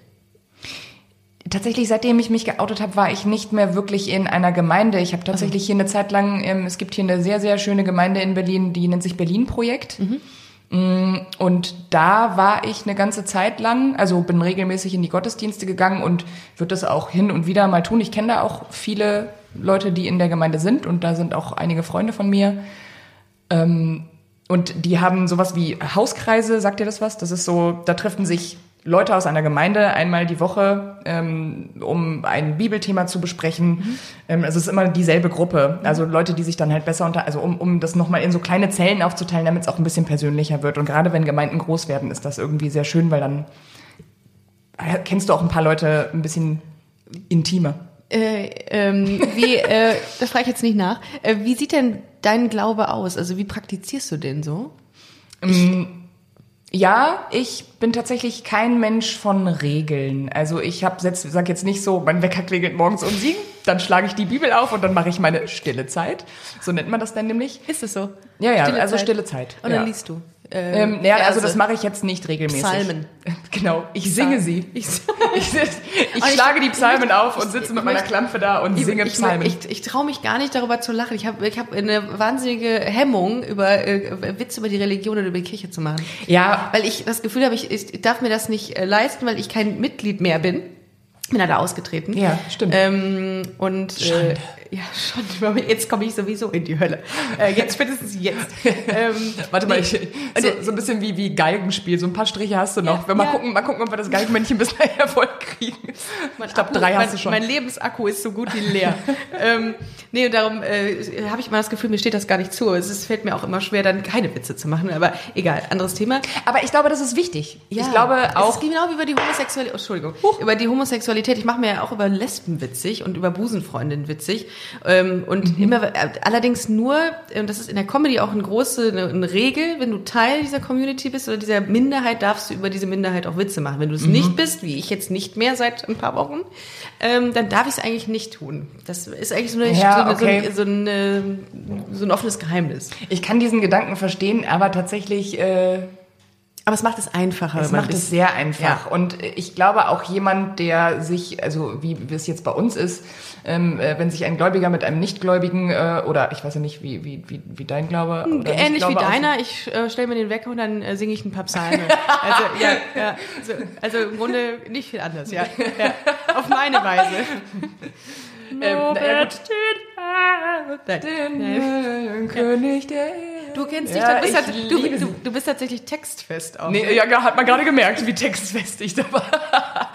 Tatsächlich, seitdem ich mich geoutet habe, war ich nicht mehr wirklich in einer Gemeinde. Ich habe tatsächlich hier eine Zeit lang, ähm, es gibt hier eine sehr, sehr schöne Gemeinde in Berlin, die nennt sich Berlin Projekt. Mm, Und da war ich eine ganze Zeit lang, also bin regelmäßig in die Gottesdienste gegangen und würde das auch hin und wieder mal tun. Ich kenne da auch viele Leute, die in der Gemeinde sind und da sind auch einige Freunde von mir. Ähm, und die haben sowas wie Hauskreise, sagt ihr das was? Das ist so, da treffen sich Leute aus einer Gemeinde einmal die Woche, ähm, um ein Bibelthema zu besprechen. Ähm, also es ist immer dieselbe Gruppe. Also Leute, die sich dann halt besser unter, also um, um das nochmal in so kleine Zellen aufzuteilen, damit es auch ein bisschen persönlicher wird. Und gerade wenn Gemeinden groß werden, ist das irgendwie sehr schön, weil dann äh, kennst du auch ein paar Leute ein bisschen intimer. Äh, ähm, wie, äh, das frage ich jetzt nicht nach. Äh, wie sieht denn dein Glaube aus? Also wie praktizierst du den so? Ja, ich bin tatsächlich kein Mensch von Regeln. Also ich habe jetzt sag jetzt nicht so, mein Wecker klingelt morgens um sieben, dann schlage ich die Bibel auf und dann mache ich meine stille Zeit. So nennt man das denn nämlich? Ist es so? Ja, ja, Stille also Zeit. stille Zeit. Und ja. dann liest du. Ähm, ja, also das mache ich jetzt nicht regelmäßig. Psalmen. Genau, ich singe sie. Ich, Ich, ich schlage die Psalmen auf und sitze ich mit meiner Klampfe da und ich, singe ich, Psalmen. ich, ich traue mich gar nicht darüber zu lachen. Ich habe ich hab eine wahnsinnige Hemmung, über äh, Witze über die Religion oder über die Kirche zu machen. ja, Weil ich das Gefühl habe, ich, ich darf mir das nicht äh, leisten, weil ich kein Mitglied mehr bin. Bin da ausgetreten. Ja, stimmt. Ähm, und äh, ja, schon. Jetzt komme ich sowieso in die Hölle. Äh, jetzt spätestens jetzt. Ähm, Warte mal, nee. ich, so, so ein bisschen wie, wie Geigenspiel. So ein paar Striche hast du noch. Ja, Wenn wir ja. gucken, mal gucken, ob wir das Geigenmännchen bis nachher voll kriegen. Mein Ich glaube, drei mein, hast du schon. Mein Lebensakku ist so gut wie leer. ähm, nee, und darum äh, habe ich mal das Gefühl, mir steht das gar nicht zu. Es ist, fällt mir auch immer schwer, dann keine Witze zu machen. Aber egal, anderes Thema. Aber ich glaube, das ist wichtig. Ja, ich glaube Es auch. ist genau wie über die Homosexualität. Oh, Entschuldigung. Über die Homosexualität. Ich mache mir ja auch über Lesben witzig und über Busenfreundinnen witzig. Ähm, und Mhm. immer, äh, allerdings nur, äh, das ist in der Comedy auch eine große eine, eine Regel, wenn du Teil dieser Community bist oder dieser Minderheit, darfst du über diese Minderheit auch Witze machen. Wenn du es Mhm. nicht bist, wie ich jetzt nicht mehr seit ein paar Wochen, ähm, dann darf ich es eigentlich nicht tun. Das ist eigentlich so, eine, Ja, okay. so, ein, so, eine, so ein offenes Geheimnis. Ich kann diesen Gedanken verstehen, aber tatsächlich, äh, Aber es macht es einfacher. es macht es sehr einfach. Ja. Und ich glaube auch jemand, der sich, also wie es jetzt bei uns ist, ähm, äh, wenn sich ein Gläubiger mit einem Nichtgläubigen äh, oder ich weiß ja nicht, wie, wie, wie, wie dein Glaube oder Ähnlich wie deiner, ich äh, stelle mir den Wecker und dann äh, singe ich ein paar Psalme. Also, ja, ja, so, also im Grunde nicht viel anders, ja. ja. Auf meine Weise. Ähm, na ja. Nein. Den König der Du kennst dich, Ja, du, bist tat- du, du, du bist tatsächlich textfest auch. Nee, ja, ja, hat man gerade gemerkt, wie textfest ich da war.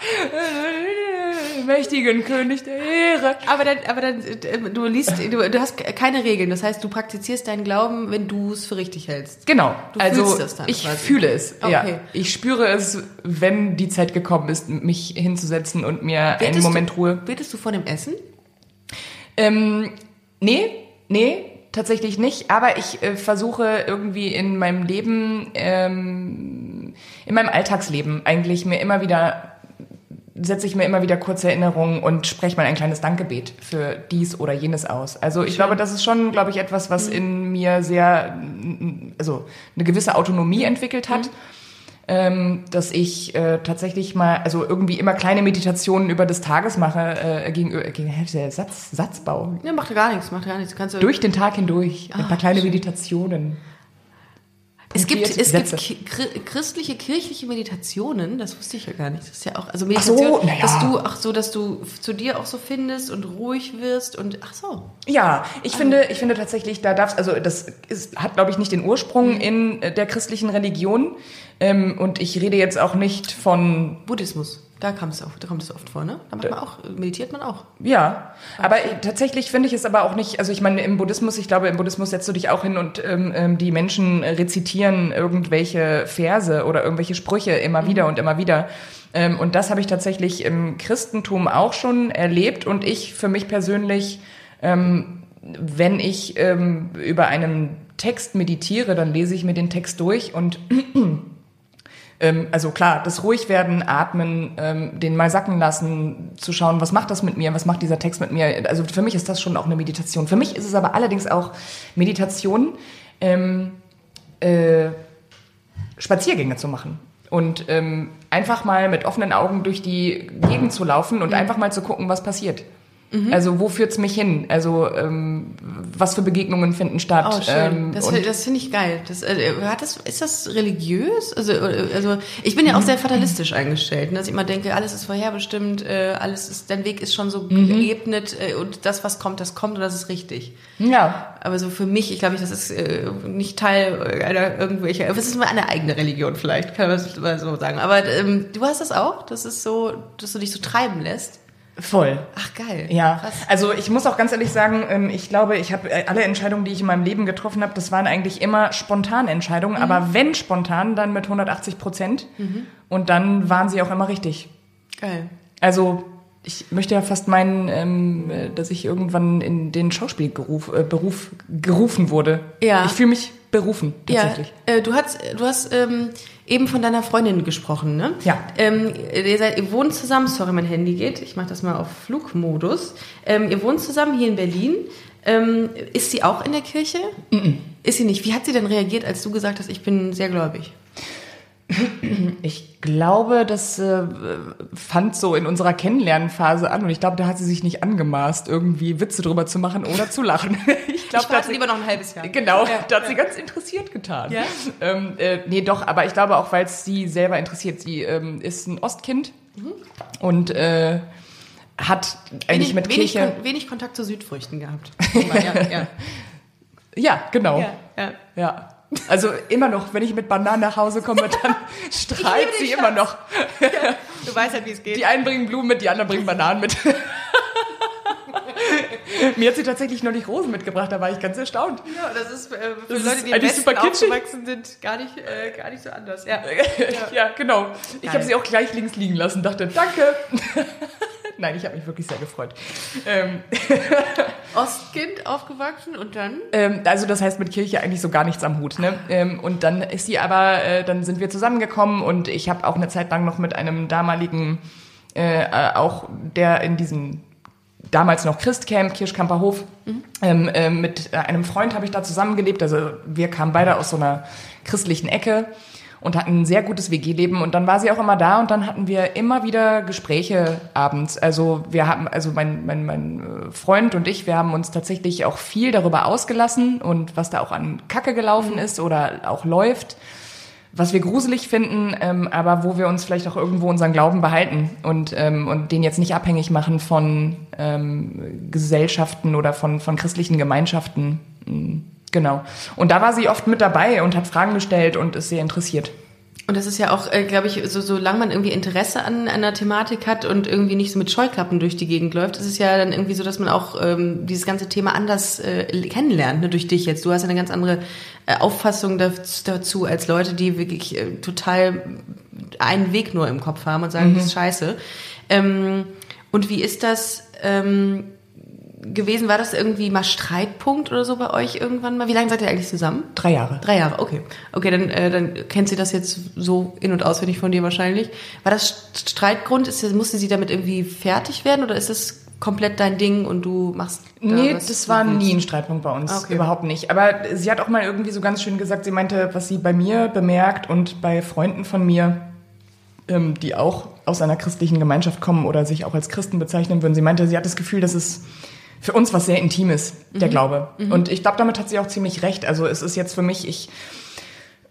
Mächtigen König der Ehre. Aber dann, aber dann, äh, du liest, du, du hast keine Regeln. Das heißt, du praktizierst deinen Glauben, wenn du es für richtig hältst. Genau. Du also fühlst das dann ich quasi. fühle es. Ja. Okay. Ich spüre es, wenn die Zeit gekommen ist, mich hinzusetzen und mir einen Betest Moment du, Ruhe. Betest du vor dem Essen? Ähm, nee, nee, tatsächlich nicht. Aber ich äh, versuche irgendwie in meinem Leben, ähm, in meinem Alltagsleben eigentlich mir immer wieder setze ich mir immer wieder kurze Erinnerungen und spreche mal ein kleines Dankgebet für dies oder jenes aus. Also ich glaube, das ist schon, glaube ich, etwas, was in mir sehr, also eine gewisse Autonomie entwickelt hat. Ähm, dass ich äh, tatsächlich mal, also irgendwie immer kleine Meditationen über des Tages mache, äh, gegen, äh, gegen der Satz, Satzbau. Ja, macht gar nichts, macht gar nichts. Kannst du Durch den Tag hindurch. Ein Ah, paar kleine Meditationen. Es gibt, es gibt ki- chri- christliche, kirchliche Meditationen, das wusste ich ja gar nicht. Das ist ja auch, also Ach so, Meditation, na ja. dass du, ach so, dass du zu dir auch so findest und ruhig wirst und, ach so. Ja, ich finde, ich finde tatsächlich, da darf's, also das ist, hat, glaube ich, nicht den Mhm. Ursprung in äh, der christlichen Religion. Ähm, und ich rede jetzt auch nicht von, Buddhismus, da kommt es auch, da kommt es oft vor, ne? Da macht man auch, meditiert man auch. ja, aber tatsächlich finde ich es aber auch nicht, also ich meine, im Buddhismus, ich glaube, im Buddhismus setzt du dich auch hin und ähm, ähm, die Menschen rezitieren irgendwelche Verse oder irgendwelche Sprüche immer Mhm. wieder und immer wieder. Ähm, und das habe ich tatsächlich im Christentum auch schon erlebt und ich für mich persönlich ähm, wenn ich ähm, über einen Text meditiere, dann lese ich mir den Text durch und Ähm, also klar, das ruhig werden, atmen, ähm, den mal sacken lassen, zu schauen, was macht das mit mir, was macht dieser Text mit mir. Also für mich ist das schon auch eine Meditation. Für mich ist es aber allerdings auch Meditation, ähm, äh, Spaziergänge zu machen und ähm, einfach mal mit offenen Augen durch die Gegend zu laufen und einfach mal zu gucken, was passiert. Also wo führt's mich hin? Also ähm, was für Begegnungen finden statt? Oh, schön. Ähm, das das finde ich geil. Das, äh, hat das, ist das religiös? Also, äh, also ich bin ja auch sehr fatalistisch eingestellt, ne? dass ich immer denke, alles ist vorherbestimmt, äh, alles ist, dein Weg ist schon so Mhm. geebnet äh, und das, was kommt, das kommt und das ist richtig. ja, Aber so für mich, ich glaube, das ist äh, nicht Teil einer irgendwelcher, es ist mal eine eigene Religion vielleicht, kann man das mal so sagen. Aber ähm, du hast das auch, das ist so, dass du dich so treiben lässt. Voll. Ach geil. Ja, Krass. also ich muss auch ganz ehrlich sagen, ähm, ich glaube, ich habe äh, alle Entscheidungen, die ich in meinem Leben getroffen habe, das waren eigentlich immer spontane Entscheidungen, aber wenn spontan, dann mit 180 Prozent und dann waren sie auch immer richtig. Geil. Also ich möchte ja fast meinen, ähm, äh, dass ich irgendwann in den Schauspielberuf äh, Beruf gerufen wurde. Ja. Ich fühle mich berufen, tatsächlich. Ja, äh, du hast, du hast ähm, eben von deiner Freundin gesprochen, ne? Ja. Ähm, ihr, seid, ihr wohnt zusammen, sorry, mein Handy geht, ich mache das mal auf Flugmodus. Ähm, ihr wohnt zusammen hier in Berlin. Ähm, ist sie auch in der Kirche? Ist sie nicht. Wie hat sie denn reagiert, als du gesagt hast, ich bin sehr gläubig? Ich glaube, das äh, fand so in unserer Kennenlernphase an und ich glaube, da hat sie sich nicht angemaßt, irgendwie Witze drüber zu machen oder zu lachen. Ich glaube, Ich warte lieber noch ein halbes Jahr. Genau, Ja, da hat sie ganz interessiert getan. Ja? Ähm, äh, nee, doch, aber ich glaube auch, weil es sie selber interessiert. Sie ähm, ist ein Ostkind und äh, hat eigentlich Wenig, mit wenig, Kirche... Kon wenig Kontakt zu Südfrüchten gehabt. ja, ja, Ja, genau. ja, ja. Ja. Also immer noch, wenn ich mit Bananen nach Hause komme, dann strahlt sie immer noch. Du weißt halt, wie es geht. Die einen bringen Blumen mit, die anderen bringen Bananen mit. Mir hat sie tatsächlich neulich Rosen mitgebracht, da war ich ganz erstaunt. ja, das ist äh, für Das Leute, die im Westen aufgewachsen sind, gar nicht, äh, gar nicht so anders. Ja. Ja, genau. Ich habe sie auch gleich links liegen lassen, dachte, danke. Nein, ich habe mich wirklich sehr gefreut. Ähm, Ostkind aufgewachsen und dann? ähm, also das heißt mit Kirche eigentlich so gar nichts am Hut. Ne? Ähm, und dann ist sie aber, äh, dann sind wir zusammengekommen und ich habe auch eine Zeit lang noch mit einem damaligen, äh, äh, auch der in diesem damals noch Christcamp, Kirschkamper Hof, ähm, äh, mit einem Freund habe ich da zusammengelebt. Also wir kamen beide aus so einer christlichen Ecke und hatten ein sehr gutes WG-Leben. Und dann war sie auch immer da und dann hatten wir immer wieder Gespräche abends. Also wir haben, also mein, mein, mein äh, Freund und ich, wir haben uns tatsächlich auch viel darüber ausgelassen und was da auch an Kacke gelaufen ist oder auch läuft was wir gruselig finden, ähm, aber wo wir uns vielleicht auch irgendwo unseren Glauben behalten und, ähm, und den jetzt nicht abhängig machen von ähm, Gesellschaften oder von, von christlichen Gemeinschaften. Genau. Und da war sie oft mit dabei und hat Fragen gestellt und ist sehr interessiert. Und das ist ja auch, äh, glaube ich, so solange man irgendwie Interesse an einer Thematik hat und irgendwie nicht so mit Scheuklappen durch die Gegend läuft, ist es ja dann irgendwie so, dass man auch ähm, dieses ganze Thema anders äh, kennenlernt, ne, durch dich jetzt. Du hast ja eine ganz andere äh, Auffassung daz- dazu als Leute, die wirklich äh, total einen Weg nur im Kopf haben und sagen, das ist scheiße. Ähm, und wie ist das ähm, gewesen? War das irgendwie mal Streitpunkt oder so bei euch irgendwann mal? Wie lange seid ihr eigentlich zusammen? Drei Jahre. Drei Jahre, okay. Okay, dann, äh, dann kennt sie das jetzt so in- und auswendig von dir wahrscheinlich. War das Streitgrund? Ist, musste sie damit irgendwie fertig werden oder ist das komplett dein Ding und du machst da, Nee, das war nie ein Streitpunkt bei uns. Okay. Überhaupt nicht. Aber sie hat auch mal irgendwie so ganz schön gesagt, sie meinte, was sie bei mir bemerkt und bei Freunden von mir, ähm, die auch aus einer christlichen Gemeinschaft kommen oder sich auch als Christen bezeichnen würden. Sie meinte, sie hat das Gefühl, dass es für uns was sehr Intimes, der Glaube. Und ich glaube, damit hat sie auch ziemlich recht. Also es ist jetzt für mich, ich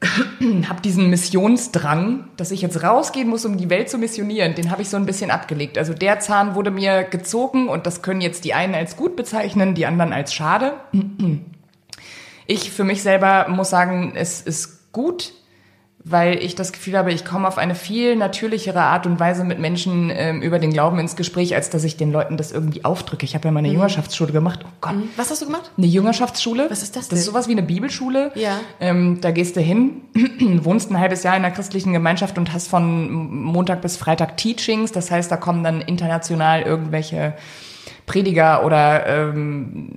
habe diesen Missionsdrang, dass ich jetzt rausgehen muss, um die Welt zu missionieren, den habe ich so ein bisschen abgelegt. Also der Zahn wurde mir gezogen und das können jetzt die einen als gut bezeichnen, die anderen als schade. Ich für mich selber muss sagen, es ist gut, weil ich das Gefühl habe, ich komme auf eine viel natürlichere Art und Weise mit Menschen ähm, über den Glauben ins Gespräch, als dass ich den Leuten das irgendwie aufdrücke. Ich habe ja mal eine Jüngerschaftsschule gemacht. Oh Gott. Was hast du gemacht? Eine Jüngerschaftsschule. Was ist das Das ist denn? sowas wie eine Bibelschule. Ja. Ähm, da gehst du hin, wohnst ein halbes Jahr in einer christlichen Gemeinschaft und hast von Montag bis Freitag Teachings. Das heißt, da kommen dann international irgendwelche Prediger oder ähm,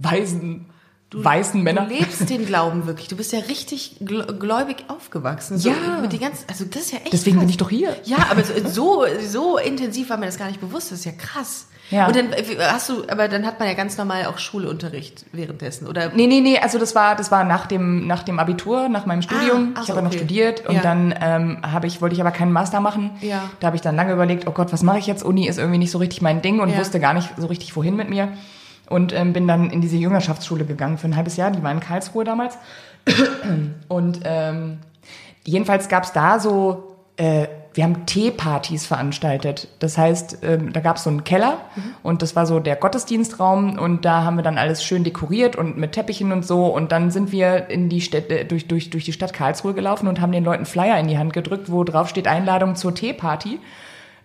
Weisen weißen Männer. Du lebst den Glauben wirklich. Du bist ja richtig gl- gläubig aufgewachsen. So Ja. Mit den ganzen, also das ist ja echt Deswegen krass. bin ich doch hier. Ja, aber so, so, intensiv war mir das gar nicht bewusst. Das ist ja krass. Ja. Und dann hast du, aber dann hat man ja ganz normal auch Schulunterricht währenddessen, oder? Nee, nee, nee, also das war, das war nach dem, nach dem Abitur, nach meinem Studium. ach ich so, habe ja noch okay. studiert und Ja. dann ähm, habe ich, wollte ich aber keinen Master machen. Ja. Da habe ich dann lange überlegt, oh Gott, was mache ich jetzt? Uni ist irgendwie nicht so richtig mein Ding und Ja. wusste gar nicht so richtig, wohin mit mir. Und ähm, bin dann in diese Jüngerschaftsschule gegangen für ein halbes Jahr, die war in Karlsruhe damals. Und ähm, jedenfalls gab es da so, äh, wir haben Teepartys veranstaltet. Das heißt, ähm, da gab es so einen Keller und das war so der Gottesdienstraum und da haben wir dann alles schön dekoriert und mit Teppichen und so und dann sind wir in die Städte, durch, durch, durch die Stadt Karlsruhe gelaufen und haben den Leuten Flyer in die Hand gedrückt, wo drauf steht Einladung zur Teeparty.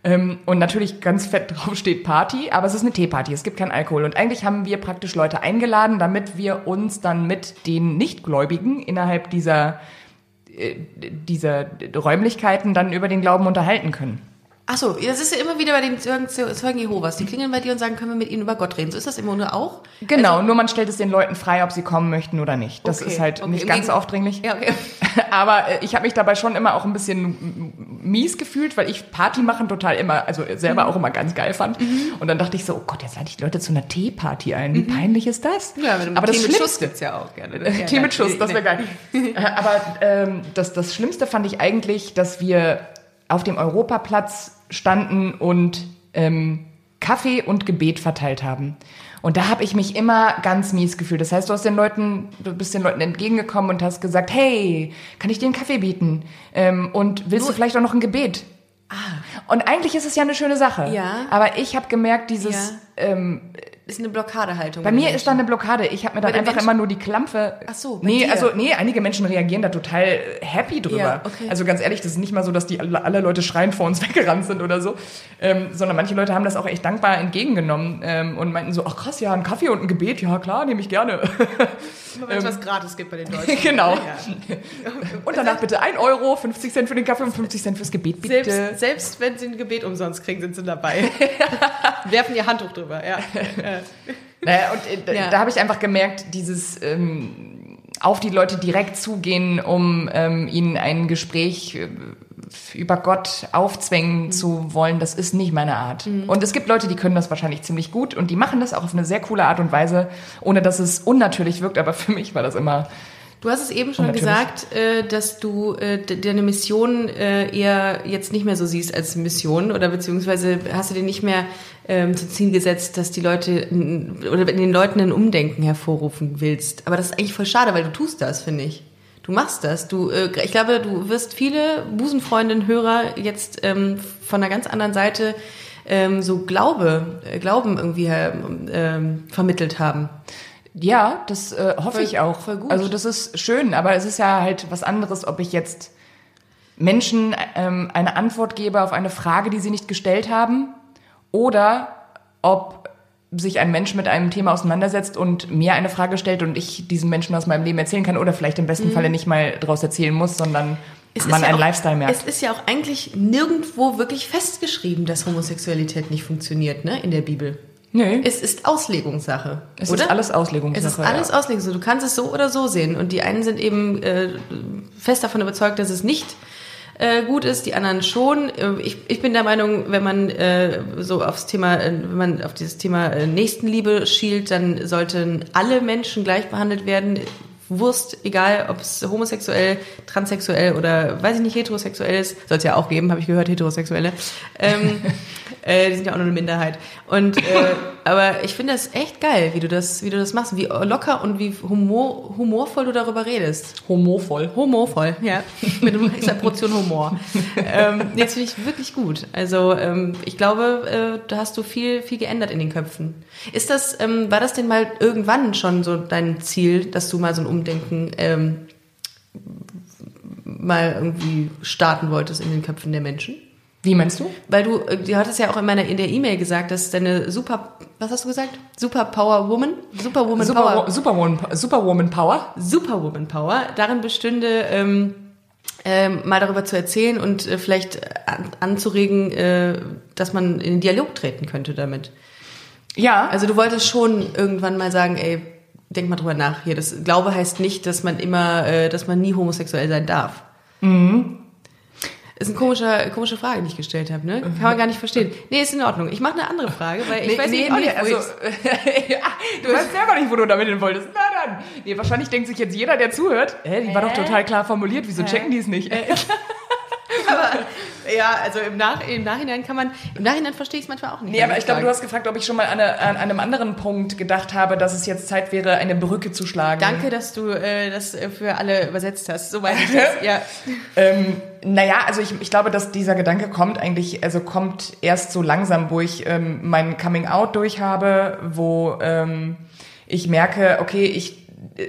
Ähm, und natürlich ganz fett drauf steht Party, aber es ist eine Teeparty, es gibt keinen Alkohol. Und eigentlich haben wir praktisch Leute eingeladen, damit wir uns dann mit den Nichtgläubigen innerhalb dieser, äh, dieser Räumlichkeiten dann über den Glauben unterhalten können. Ach so, das ist ja immer wieder bei den Zeugen, Jehovas. Die klingeln bei dir und sagen, können wir mit ihnen über Gott reden. So ist das immer nur auch? Genau, nur man stellt es den Leuten frei, ob sie kommen möchten oder nicht. Das Okay, ist halt okay, nicht im ganz Gegen- aufdringlich. Ja, okay. Aber äh, ich habe mich dabei schon immer auch ein bisschen mies gefühlt, weil ich Party machen total immer, also selber auch immer ganz geil fand. Und dann dachte ich so, oh Gott, jetzt lade ich die Leute zu einer Teeparty ein. Wie peinlich ist das? Ja, du Aber das Tee mit Schuss gibt's ja auch gerne. äh, Tee mit Schuss, das wäre geil. Äh, Aber ähm, das, das Schlimmste fand ich eigentlich, dass wir auf dem Europaplatz standen und ähm, Kaffee und Gebet verteilt haben. Und da habe ich mich immer ganz mies gefühlt. Das heißt, du hast den Leuten, du bist den Leuten entgegengekommen und hast gesagt, hey, kann ich dir einen Kaffee bieten? Ähm, und willst du vielleicht auch noch ein Gebet? Und eigentlich ist es ja eine schöne Sache. Ah. Ja. Aber ich habe gemerkt, dieses Ja. ähm, Ist eine Blockadehaltung. bei mir ist da eine Blockade. Ich habe mir dann einfach Menschen- immer nur die Klampfe. Ach so, bei nee, dir. also nee, einige Menschen reagieren da total happy drüber. Ja, okay. Also ganz ehrlich, das ist nicht mal so, dass die alle, alle Leute schreiend vor uns weggerannt sind oder so, ähm, sondern manche Leute haben das auch echt dankbar entgegengenommen ähm, und meinten so, ach krass, ja, ein Kaffee und ein Gebet, ja klar, nehme ich gerne. Wenn es was gratis gibt bei den Deutschen. genau. Ja. Und danach bitte 1 Euro, 50 Cent für den Kaffee und 50 Cent fürs Gebet, bitte. Selbst, selbst wenn sie ein Gebet umsonst kriegen, sind sie dabei. Werfen ihr Handtuch drüber, ja. Naja, und äh, da- Ja. da habe ich einfach gemerkt, dieses ähm, auf die Leute direkt zugehen, um ähm, ihnen ein Gespräch äh, über Gott aufzwängen zu wollen, das ist nicht meine Art. Und es gibt Leute, die können das wahrscheinlich ziemlich gut und die machen das auch auf eine sehr coole Art und Weise, ohne dass es unnatürlich wirkt, aber für mich war das immer Du hast es eben schon gesagt, äh, dass du äh, de- deine Mission äh, eher jetzt nicht mehr so siehst als Mission oder beziehungsweise hast du dir nicht mehr ähm, zum Ziel gesetzt, dass die Leute oder in den Leuten ein Umdenken hervorrufen willst. Aber das ist eigentlich voll schade, weil du tust das, finde ich. Du machst das. Du, äh, ich glaube, du wirst viele Busenfreundinnen, Hörer jetzt ähm, von einer ganz anderen Seite ähm, so Glaube, äh, Glauben irgendwie ähm, vermittelt haben. Ja, das äh, hoffe Voll- ich auch. voll gut. Also das ist schön, aber es ist ja halt was anderes, ob ich jetzt Menschen ähm, eine Antwort gebe auf eine Frage, die sie nicht gestellt haben, oder ob sich ein Mensch mit einem Thema auseinandersetzt und mir eine Frage stellt und ich diesem Menschen aus meinem Leben erzählen kann oder vielleicht im besten Falle nicht mal daraus erzählen muss, sondern Mhm. Es man ja einen auch, Lifestyle merkt. Es ist ja auch eigentlich nirgendwo wirklich festgeschrieben, dass Homosexualität nicht funktioniert, ne, in der Bibel. Nö, Es ist Auslegungssache. es oder? ist alles Auslegungssache. Es ist alles ja. Auslegungssache. Du kannst es so oder so sehen. Und die einen sind eben äh, fest davon überzeugt, dass es nicht äh, gut ist, die anderen schon. Äh, Ich, ich bin der Meinung, wenn man äh, so aufs Thema, äh, wenn man auf dieses Thema Nächstenliebe schielt, dann sollten alle Menschen gleich behandelt werden. Wurst, egal ob es homosexuell, transsexuell oder weiß ich nicht, heterosexuell ist, soll es ja auch geben, habe ich gehört, Heterosexuelle. Ähm, äh, die sind ja auch nur eine Minderheit. Und äh, aber ich finde das echt geil, wie du das, wie du das machst, wie locker und wie humor, humorvoll du darüber redest. Homovoll. Humorvoll, ja. Mit einer extra Portion Humor. ähm, jetzt finde ich wirklich gut. Also ähm, ich glaube, äh, da hast du viel, viel geändert in den Köpfen. Ist das, ähm, war das denn mal irgendwann schon so dein Ziel, dass du mal so ein Umdenken ähm, mal irgendwie starten wolltest in den Köpfen der Menschen? Wie meinst du? Weil du, äh, du hattest ja auch in meiner in der E-Mail gesagt, dass deine super, was hast du gesagt? Super Power Woman, Superwoman Power, Super, Superwoman, Superwoman Power. Superwoman Power darin bestünde, ähm, ähm, mal darüber zu erzählen und äh, vielleicht an, anzuregen, äh, dass man in den Dialog treten könnte damit. Ja, Also du wolltest schon irgendwann mal sagen, ey, denk mal drüber nach hier. Das Glaube heißt nicht, dass man immer, äh, dass man nie homosexuell sein darf. Mhm. Ist eine komische, komische Frage, die ich gestellt habe, ne? Kann man gar nicht verstehen. Nee, ist in Ordnung. Ich mache eine andere Frage, weil ich Nee, weiß nee, nicht, auch nee, nicht, wo also, ja, du weißt selber nicht, wo du damit hin wolltest. Na dann. Nee, wahrscheinlich denkt sich jetzt jeder, der zuhört, hä, die war doch total klar formuliert, wieso checken die es nicht? Ja, also im, Nach im Nachhinein kann man, im Nachhinein verstehe ich es manchmal auch nicht. Nee, aber ich glaube, du hast gefragt, ob ich schon mal an, eine, an einem anderen Punkt gedacht habe, dass es jetzt Zeit wäre, eine Brücke zu schlagen. Danke, dass du äh, das äh, für alle übersetzt hast. So meine ich das. Ja. Ähm, naja, also ich, ich glaube, dass dieser Gedanke kommt eigentlich, also kommt erst so langsam, wo ich ähm, mein Coming Out durch habe, wo ähm, ich merke, okay, ich äh,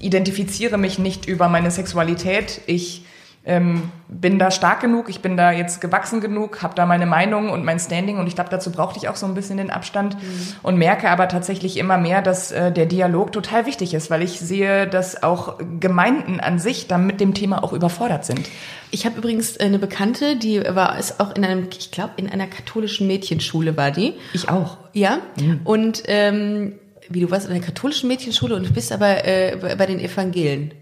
identifiziere mich nicht über meine Sexualität. Ich ähm, bin da stark genug, ich bin da jetzt gewachsen genug, habe da meine Meinung und mein Standing und ich glaube, dazu brauchte ich auch so ein bisschen den Abstand und merke aber tatsächlich immer mehr, dass äh, der Dialog total wichtig ist, weil ich sehe, dass auch Gemeinden an sich dann mit dem Thema auch überfordert sind. Ich habe übrigens eine Bekannte, die war ist auch in einem, ich glaube, in einer katholischen Mädchenschule war die. Ich auch. Ja. Und ähm, wie du warst in einer katholischen Mädchenschule und bist aber äh, bei den Evangelen.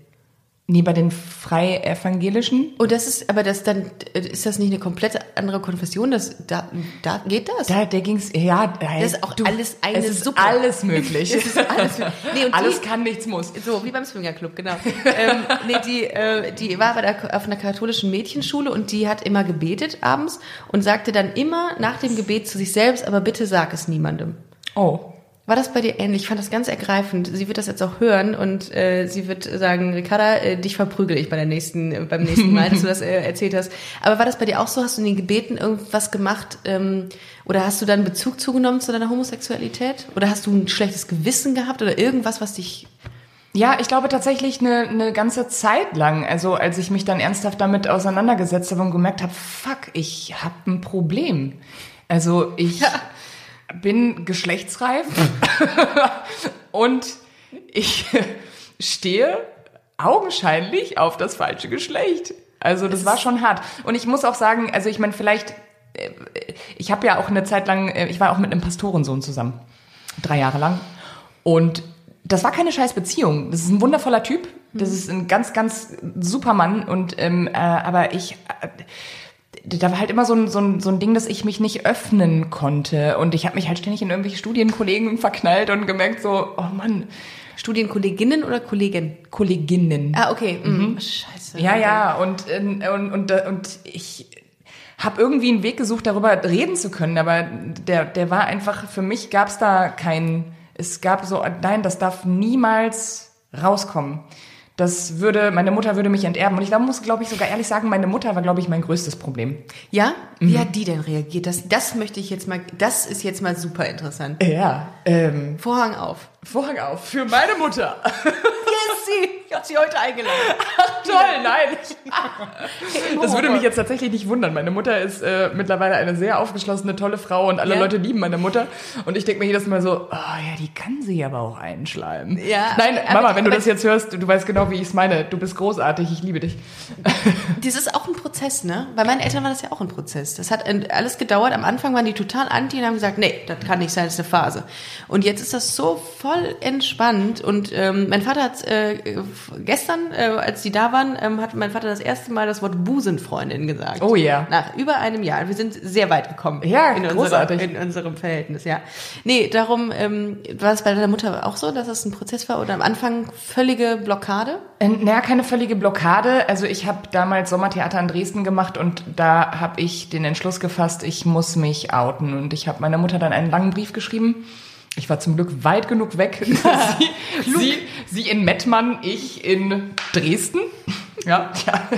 Nee, bei den Freievangelischen? Und das ist, aber das dann, ist das nicht eine komplett andere Konfession? Das, da, da geht das? Da, der ging's, ja, Das ist auch alles eine es ist Suppe. alles möglich. Das ist alles, nee, und alles die, kann, nichts muss. So, wie beim Swingerclub, genau. ähm, nee, die, äh, die war bei der, auf einer katholischen Mädchenschule und die hat immer gebetet abends und sagte dann immer nach dem Gebet zu sich selbst, aber bitte sag es niemandem. Oh. War das bei dir ähnlich? Ich fand das ganz ergreifend. Sie wird das jetzt auch hören und äh, sie wird sagen, Ricarda, äh, dich verprügel ich bei der nächsten, äh, beim nächsten Mal, dass du das äh, erzählt hast. Aber war das bei dir auch so? Hast du in den Gebeten irgendwas gemacht? Ähm, oder hast du dann Bezug zugenommen zu deiner Homosexualität? Oder hast du ein schlechtes Gewissen gehabt oder irgendwas, was dich Ja, ich glaube tatsächlich eine, eine ganze Zeit lang, also als ich mich dann ernsthaft damit auseinandergesetzt habe und gemerkt habe, fuck, ich habe ein Problem. Also ich bin geschlechtsreif und ich stehe augenscheinlich auf das falsche Geschlecht. Also das war schon hart. Und ich muss auch sagen, also ich meine, vielleicht, äh, ich habe ja auch eine Zeit lang, äh, ich war auch mit einem Pastorensohn zusammen, drei Jahre lang. Und das war keine scheiß Beziehung. Das ist ein wundervoller Typ. Das ist ein ganz, ganz super Mann. Und ähm, äh, aber ich, äh, da war halt immer so ein, so, ein, so ein Ding, dass ich mich nicht öffnen konnte. Und ich habe mich halt ständig in irgendwelche Studienkollegen verknallt und gemerkt so, oh Mann, Studienkolleginnen oder Kollegen? Kolleginnen. Ah, okay. Mhm. Scheiße. Ja, ja, und, ähm, und, und, und ich habe irgendwie einen Weg gesucht, darüber reden zu können, aber der, der war einfach, für mich gab es da kein, es gab so, nein, das darf niemals rauskommen. Das würde, meine Mutter würde mich enterben. Und ich glaub, muss, glaube ich, sogar ehrlich sagen, meine Mutter war, glaube ich, mein größtes Problem. Ja? Wie hat die denn reagiert? Das, das möchte ich jetzt mal, das ist jetzt mal super interessant. Ja. Ähm, Vorhang auf. Vorhang auf für meine Mutter. Yes, sie! Ich habe sie heute eingeladen. Toll, nein. Das würde mich jetzt tatsächlich nicht wundern. Meine Mutter ist äh, mittlerweile eine sehr aufgeschlossene, tolle Frau und alle Ja. Leute lieben meine Mutter. Und ich denke mir jedes Mal so, oh ja, die kann sie aber auch einschleimen. Ja, Nein, aber- Mama, wenn du das jetzt hörst, du weißt genau, wie ich es meine. Du bist großartig, ich liebe dich. Das ist auch ein Prozess, ne? Bei meinen Eltern war das ja auch ein Prozess. Das hat alles gedauert. Am Anfang waren die total anti und haben gesagt, nee, das kann nicht sein, das ist eine Phase. Und jetzt ist das so voll entspannt. Und ähm, mein Vater hat äh, gestern, äh, als die da waren, ähm, hat mein Vater das erste Mal das Wort Busenfreundin gesagt. Oh ja. Nach über einem Jahr. Wir sind sehr weit gekommen. Ja, in großartig. Unserem, in unserem Verhältnis, ja. Nee, darum ähm, war es bei deiner Mutter auch so, dass es ein Prozess war oder am Anfang völlige Blockade? Äh, Naja, keine völlige Blockade. Also ich habe damals Sommertheater in Dresden gemacht und da habe ich den Entschluss gefasst, ich muss mich outen. Und ich habe meiner Mutter dann einen langen Brief geschrieben. Ich war zum Glück weit genug weg. sie, sie, sie in Mettmann, ich in Dresden. Ja, ja.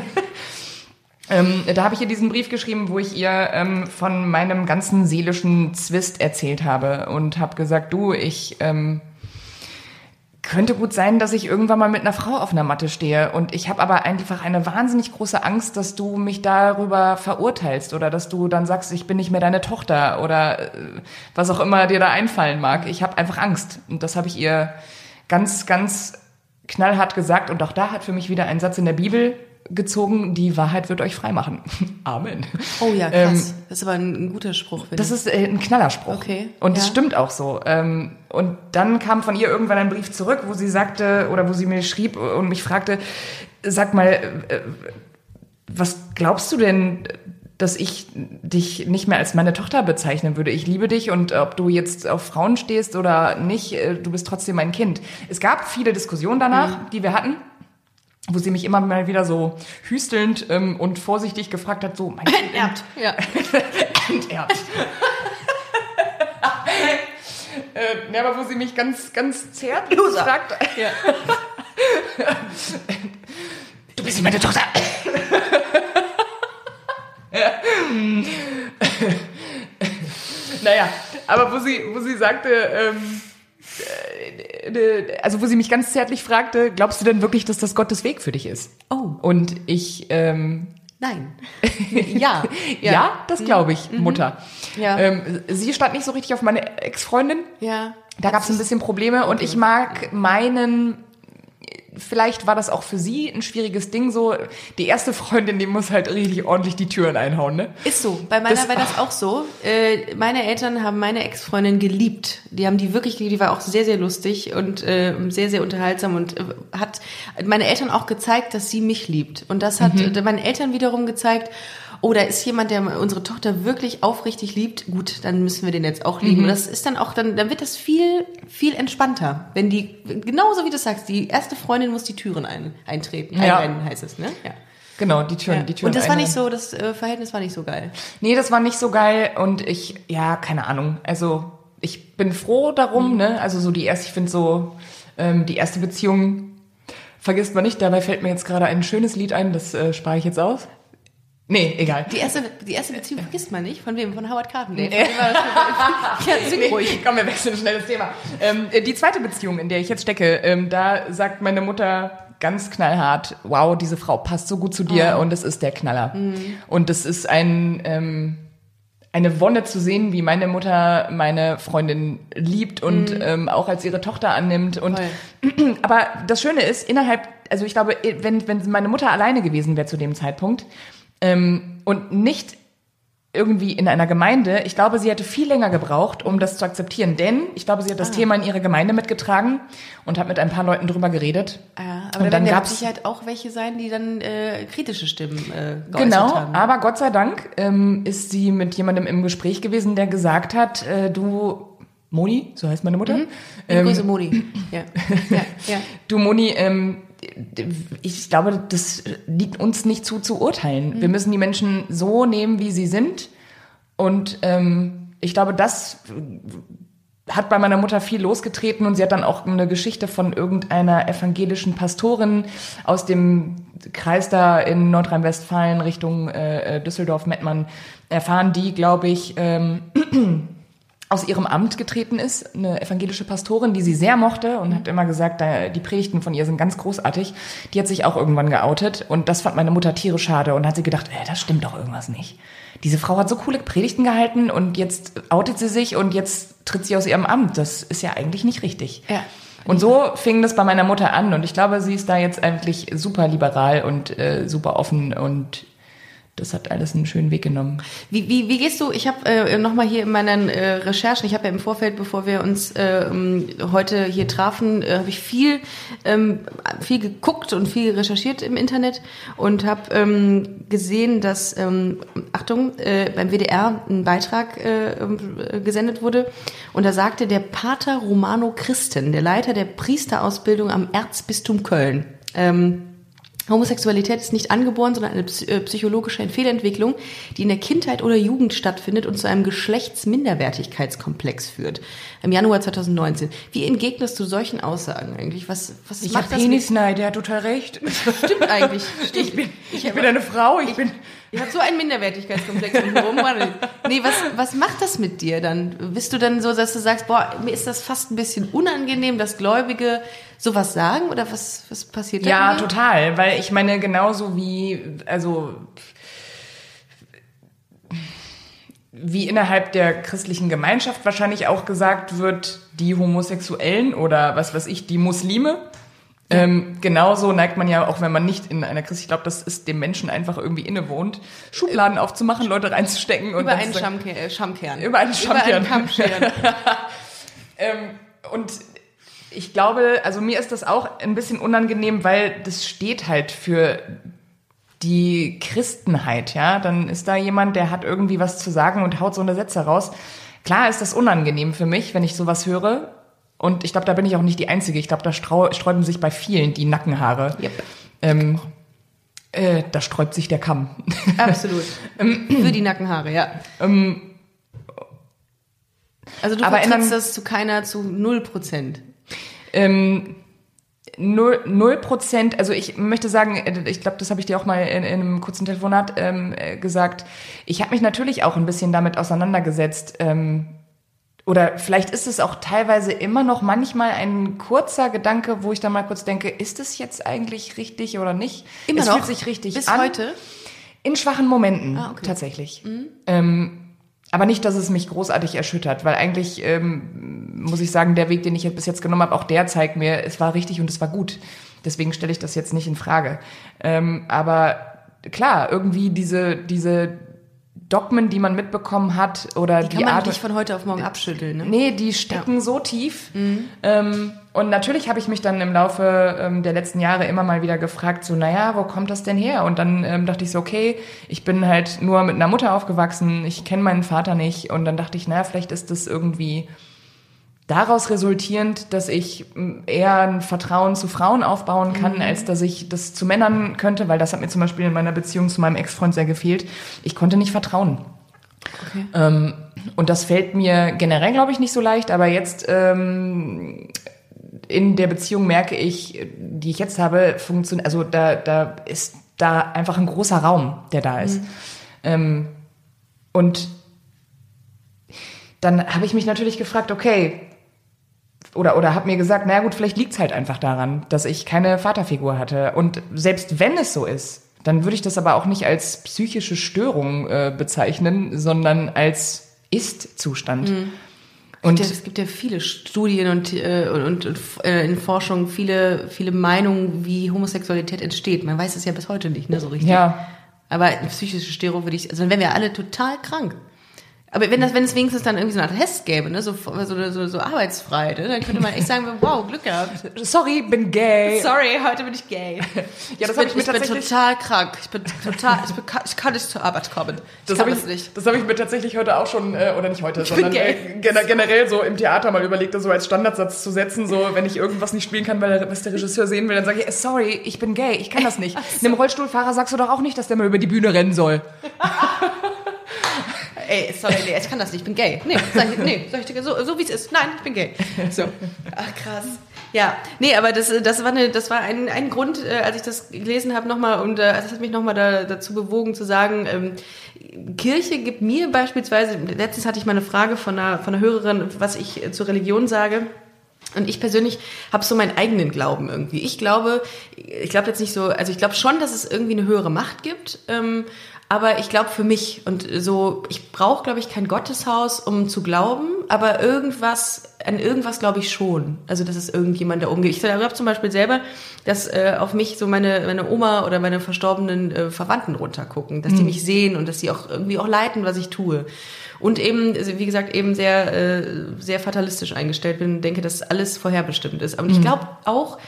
Ähm, da habe ich ihr diesen Brief geschrieben, wo ich ihr ähm, von meinem ganzen seelischen Zwist erzählt habe und habe gesagt, du, ich ähm, könnte gut sein, dass ich irgendwann mal mit einer Frau auf einer Matte stehe. Und ich habe aber einfach eine wahnsinnig große Angst, dass du mich darüber verurteilst oder dass du dann sagst, ich bin nicht mehr deine Tochter oder äh, was auch immer dir da einfallen mag. Ich habe einfach Angst. Und das habe ich ihr ganz, ganz knallhart gesagt. Und auch da hat für mich wieder ein Satz in der Bibel gezogen, die Wahrheit wird euch freimachen. Amen. Oh ja, krass. das ist aber ein, ein guter Spruch. Ähm, Das ich. ist äh, ein Knallerspruch. Okay, Und es ja. stimmt auch so. Ähm, und dann kam von ihr irgendwann ein Brief zurück, wo sie sagte, oder wo sie mir schrieb und mich fragte, sag mal, äh, was glaubst du denn, dass ich dich nicht mehr als meine Tochter bezeichnen würde? Ich liebe dich und ob du jetzt auf Frauen stehst oder nicht, äh, du bist trotzdem mein Kind. Es gab viele Diskussionen danach, Mhm. die wir hatten. Wo sie mich immer mal wieder so hüstelnd ähm, und vorsichtig gefragt hat, so, mein Kind, Enterbt. Ja. enterbt. äh, ne, aber wo sie mich ganz, ganz zärtlich Loser. fragt, ja. du bist nicht meine Tochter. naja, aber wo sie, wo sie sagte, ähm, äh, also wo sie mich ganz zärtlich fragte, glaubst du denn wirklich, dass das Gottes Weg für dich ist? Oh. Und ich, ähm, Nein. ja. ja, das glaube ich, Mutter. Ja. Ähm, sie stand nicht so richtig auf meine Ex-Freundin. Ja. Da gab es ein bisschen Probleme und ich mag meinen, vielleicht war das auch für sie ein schwieriges Ding so, die erste Freundin, die muss halt richtig ordentlich die Türen einhauen, ne? Ist so. Bei meiner Das- war das auch so. Äh, meine Eltern haben meine Ex-Freundin geliebt. Die haben die wirklich geliebt. Die war auch sehr, sehr lustig und äh, sehr, sehr unterhaltsam und äh, hat meine Eltern auch gezeigt, dass sie mich liebt. Und das hat äh, meinen Eltern wiederum gezeigt, oh, da ist jemand, der unsere Tochter wirklich aufrichtig liebt. Gut, dann müssen wir den jetzt auch lieben. Und das ist dann auch, dann, dann wird das viel, viel entspannter. Wenn die, genauso wie du sagst, die erste Freundin muss die Türen ein, eintreten. Ja. Einrennen heißt es, ne? Ja. Genau, die Türen, Ja. die Türen Und das war nicht so, das äh, Verhältnis war nicht so geil. Nee, das war nicht so geil und ich, ja, keine Ahnung. Also ich bin froh darum, ne? Also so die erste, ich finde so, ähm, die erste Beziehung vergisst man nicht. Dabei fällt mir jetzt gerade ein schönes Lied ein, das äh, spare ich jetzt aus. Nee, egal. Die erste, die erste Beziehung vergisst man nicht. Von wem? Von Howard war das? ja, ruhig. Komm, wir wechseln schnell das Thema. Ähm, äh, die zweite Beziehung, in der ich jetzt stecke, ähm, da sagt meine Mutter ganz knallhart, wow, diese Frau passt so gut zu dir und es ist der Knaller. Und es ist ein, ähm, eine Wonne zu sehen, wie meine Mutter meine Freundin liebt und ähm, auch als ihre Tochter annimmt. Und aber das Schöne ist, innerhalb, also ich glaube, wenn, wenn meine Mutter alleine gewesen wäre zu dem Zeitpunkt ähm, und nicht irgendwie in einer Gemeinde, ich glaube, sie hätte viel länger gebraucht, um das zu akzeptieren. Denn ich glaube, sie hat das Ah. Thema in ihre Gemeinde mitgetragen und hat mit ein paar Leuten drüber geredet. Ja, aber Und da dann mit gab's- Sicherheit auch welche sein, die dann äh, kritische Stimmen äh, Genau, haben. aber Gott sei Dank ähm, ist sie mit jemandem im Gespräch gewesen, der gesagt hat, äh, du Moni, so heißt meine Mutter, Liebe ähm, Grüße, Moni. Ja, ja, ja. du Moni, ähm, ich glaube, das liegt uns nicht zu zu urteilen. Mhm. Wir müssen die Menschen so nehmen, wie sie sind. Und ähm, ich glaube, das hat bei meiner Mutter viel losgetreten und sie hat dann auch eine Geschichte von irgendeiner evangelischen Pastorin aus dem Kreis da in Nordrhein-Westfalen Richtung äh, äh, Düsseldorf-Mettmann erfahren, die, glaube ich, ähm, aus ihrem Amt getreten ist, eine evangelische Pastorin, die sie sehr mochte und hat immer gesagt, die Predigten von ihr sind ganz großartig. Die hat sich auch irgendwann geoutet und das fand meine Mutter tierisch schade und hat sie gedacht, äh, das stimmt doch irgendwas nicht. Diese Frau hat so coole Predigten gehalten und jetzt outet sie sich und jetzt tritt sie aus ihrem Amt. Das ist ja eigentlich nicht richtig. Ja. Und so fing das bei meiner Mutter an und ich glaube, sie ist da jetzt eigentlich super liberal und äh, super offen und das hat alles einen schönen Weg genommen. Wie, wie, wie gehst du, ich habe äh, nochmal hier in meinen äh, Recherchen, ich habe ja im Vorfeld, bevor wir uns äh, ähm, heute hier trafen, äh, habe ich viel, ähm, viel geguckt und viel recherchiert im Internet und habe ähm, gesehen, dass, ähm, Achtung, äh, beim WDR ein Beitrag äh, äh, gesendet wurde und da sagte der Pater Romano Christen, der Leiter der Priesterausbildung am Erzbistum Köln, ähm, Homosexualität ist nicht angeboren, sondern eine äh, psychologische Fehlentwicklung, die in der Kindheit oder Jugend stattfindet und zu einem Geschlechtsminderwertigkeitskomplex führt. Im Januar 2019. Wie entgegnest du solchen Aussagen eigentlich? Was, was Ich macht hab das Penisneid, der hat total recht. Stimmt eigentlich. Stimmt. Ich bin, ich bin eine Frau, ich bin. Ihr habt so einen Minderwertigkeitskomplex um rum. Nee, was, was macht das mit dir dann? Bist du dann so, dass du sagst, boah, mir ist das fast ein bisschen unangenehm, dass Gläubige sowas sagen? Oder was, was passiert da? Ja, dir? total, weil ich meine, genauso wie, also, wie innerhalb der christlichen Gemeinschaft wahrscheinlich auch gesagt wird, die Homosexuellen oder was weiß ich, die Muslime, Ähm, genauso neigt man ja auch, wenn man nicht in einer Krise, ich glaube, das ist dem Menschen einfach irgendwie innewohnt, Schubladen aufzumachen, Leute reinzustecken und Über einen Schamke äh, Schamkern. Über einen Schamkern. Über einen Kamm scheren. Ähm, und ich glaube, also mir ist das auch ein bisschen unangenehm, weil das steht halt für die Christenheit, ja. Dann ist da jemand, der hat irgendwie was zu sagen und haut so eine Sätze raus. Klar ist das unangenehm für mich, wenn ich sowas höre. Und ich glaube, da bin ich auch nicht die Einzige. Ich glaube, da sträuben sich bei vielen die Nackenhaare. Yep. Ähm, äh, da sträubt sich der Kamm. Absolut. Für die Nackenhaare, ja. also du aber vertrittst das zu keiner, zu null Prozent. Ähm, null null Prozent, also ich möchte sagen, äh, ich glaube, das habe ich dir auch mal in, in einem kurzen Telefonat ähm, äh, gesagt. Ich habe mich natürlich auch ein bisschen damit auseinandergesetzt. Ähm, oder vielleicht ist es auch teilweise immer noch manchmal ein kurzer Gedanke, wo ich dann mal kurz denke, ist es jetzt eigentlich richtig oder nicht? Immer es noch. fühlt sich richtig Bis an. heute. In schwachen Momenten, Ah, okay. tatsächlich. Ähm, aber nicht, dass es mich großartig erschüttert, weil eigentlich ähm, muss ich sagen, der Weg, den ich bis jetzt genommen habe, auch der zeigt mir, es war richtig und es war gut. Deswegen stelle ich das jetzt nicht in Frage. Ähm, aber klar, irgendwie diese, diese Dogmen, die man mitbekommen hat, oder Die die, kann man Art. nicht von heute auf morgen abschütteln, ne? Nee, die stecken so tief. Ähm, und natürlich habe ich mich dann im Laufe ähm, der letzten Jahre immer mal wieder gefragt, so, naja, wo kommt das denn her? Und dann ähm, dachte ich so, okay, ich bin halt nur mit einer Mutter aufgewachsen, ich kenne meinen Vater nicht. Und dann dachte ich, naja, vielleicht ist das irgendwie daraus resultierend, dass ich m, eher ein Vertrauen zu Frauen aufbauen kann, als dass ich das zu Männern könnte, weil das hat mir zum Beispiel in meiner Beziehung zu meinem Ex-Freund sehr gefehlt. Ich konnte nicht vertrauen. Okay. Ähm, und das fällt mir generell, glaube ich, nicht so leicht, aber jetzt ähm, in der Beziehung merke ich, die ich jetzt habe, funktioniert, also da, da ist da einfach ein großer Raum, der da ist. Ähm, und dann habe ich mich natürlich gefragt, okay, oder, oder habe mir gesagt, na gut, vielleicht liegt's halt einfach daran, dass ich keine Vaterfigur hatte. Und selbst wenn es so ist, dann würde ich das aber auch nicht als psychische Störung äh, bezeichnen, sondern als Ist-Zustand. Und Ja, es gibt ja viele Studien und, äh, und, und äh, in Forschung viele, viele Meinungen, wie Homosexualität entsteht. Man weiß es ja bis heute nicht, ne, so richtig. ja, Aber eine psychische Störung würde ich, also dann wären wir alle total krank. Aber wenn das, wenn es wenigstens dann irgendwie so eine Art Test gäbe, ne, so, so, so, so arbeitsfrei, ne, dann könnte man echt sagen, wow, Glück gehabt. sorry, bin gay. Sorry, heute bin ich gay. Ja, das bin, hab ich mir ich bin total krank. Ich bin total, ich, bin, ich kann nicht zur Arbeit kommen. Ich Das habe das ich, nicht. das hab ich mir tatsächlich heute auch schon, äh, oder nicht heute, sondern gay. äh, gener- generell so im Theater mal überlegt, das so als Standardsatz zu setzen, so wenn ich irgendwas nicht spielen kann, weil der, was der Regisseur sehen will, dann sage ich, äh, sorry, ich bin gay, ich kann das nicht. Einem Rollstuhlfahrer sagst du doch auch nicht, dass der mal über die Bühne rennen soll. Ey, sorry, nee, ich kann das nicht, ich bin gay. Nee, sag ich, nee, sag ich so, so wie es ist. Nein, ich bin gay. So. Ach, krass. Ja, nee, aber das, das war, eine, das war ein, ein Grund, äh, als ich das gelesen habe nochmal und äh, das hat mich nochmal da, dazu bewogen zu sagen, ähm, Kirche gibt mir beispielsweise, letztens hatte ich mal eine Frage von einer, von einer Hörerin, was ich äh, zur Religion sage. Und ich persönlich habe so meinen eigenen Glauben irgendwie. Ich glaube, ich glaube jetzt nicht so, also ich glaube schon, dass es irgendwie eine höhere Macht gibt. Ähm, aber ich glaube für mich und so, ich brauche, glaube ich, kein Gotteshaus, um zu glauben, aber irgendwas, an irgendwas glaube ich schon. Also, dass es irgendjemand da gibt. Ich glaube zum Beispiel selber, dass äh, auf mich so meine, meine Oma oder meine verstorbenen äh, Verwandten runtergucken, dass die mich sehen und dass sie auch irgendwie auch leiten, was ich tue. Und eben, also wie gesagt, eben sehr, äh, sehr fatalistisch eingestellt bin und denke, dass alles vorherbestimmt ist. Und ich glaube auch,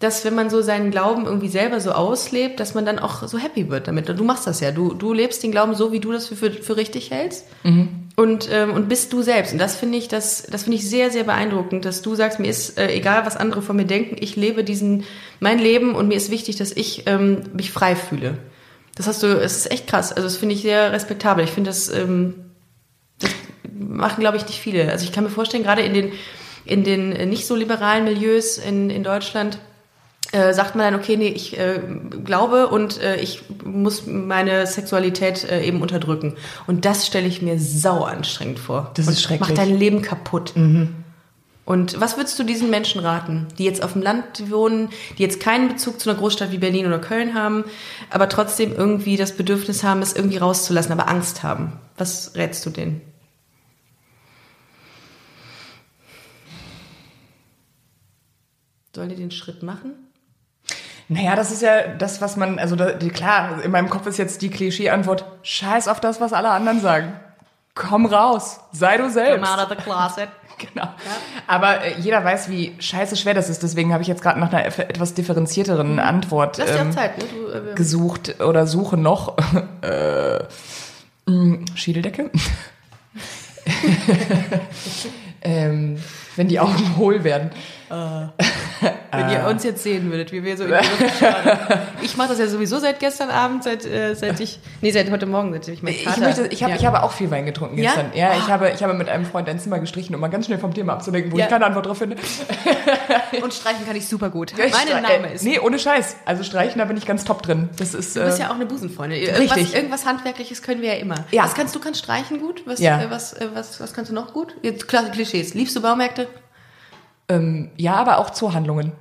dass wenn man so seinen Glauben irgendwie selber so auslebt, dass man dann auch so happy wird damit. Und du machst das ja. Du, du lebst den Glauben so, wie du das für, für, für richtig hältst. Und, ähm, und bist du selbst. Und das finde ich, das, das finde ich sehr, sehr beeindruckend, dass du sagst, mir ist äh, egal, was andere von mir denken, ich lebe diesen, mein Leben und mir ist wichtig, dass ich ähm, mich frei fühle. Das hast du, es ist echt krass. Also das finde ich sehr respektabel. Ich finde das, ähm, das machen, glaube ich, nicht viele. Also ich kann mir vorstellen, gerade in den, in den äh, nicht so liberalen Milieus in, in Deutschland, äh, sagt man dann, okay, nee, ich äh, glaube und äh, ich muss meine Sexualität äh, eben unterdrücken. Und das stelle ich mir sau anstrengend vor. Das ist und schrecklich. Macht dein Leben kaputt. Und was würdest du diesen Menschen raten, die jetzt auf dem Land wohnen, die jetzt keinen Bezug zu einer Großstadt wie Berlin oder Köln haben, aber trotzdem irgendwie das Bedürfnis haben, es irgendwie rauszulassen, aber Angst haben? Was rätst du denen? Sollen die den Schritt machen? Naja, das ist ja das, was man, also da, klar, in meinem Kopf ist jetzt die Klischee-Antwort, scheiß auf das, was alle anderen sagen. Komm raus, sei du selbst. Come out of the closet. Genau. Aber äh, jeder weiß, wie scheiße schwer das ist. Deswegen habe ich jetzt gerade nach einer etwas differenzierteren Antwort Lass dir auch ähm, Zeit, ne? Du, äh, gesucht oder suche noch. äh, mh, Schädeldecke. ähm, wenn die Augen hohl werden. Wenn ihr uns jetzt sehen würdet, wie wir so in die. Ich mache das ja sowieso seit gestern Abend, seit, äh, seit ich, nee, seit heute Morgen, seit ich meinen Ich, Kater... möchte, ich, habe, ja. ich habe auch viel Wein getrunken Ja? gestern. Ja, ich, Ah. habe, ich habe mit einem Freund ein Zimmer gestrichen, um mal ganz schnell vom Thema abzulenken, wo Ja. ich keine Antwort drauf finde. Und streichen kann ich super gut. Ich Mein stre- Name äh, ist... Nee, ohne Scheiß. Also streichen, da bin ich ganz top drin. Das ist, Du bist äh, ja auch eine Busenfreundin. Irgendwas, Richtig. irgendwas Handwerkliches können wir ja immer. Ja. Was kannst du? Kannst streichen gut? Was, Ja. äh, was, äh, was, was kannst du noch gut? Jetzt klar, Klischees. Liebst du Baumärkte? Ähm, ja, aber auch Zoohandlungen.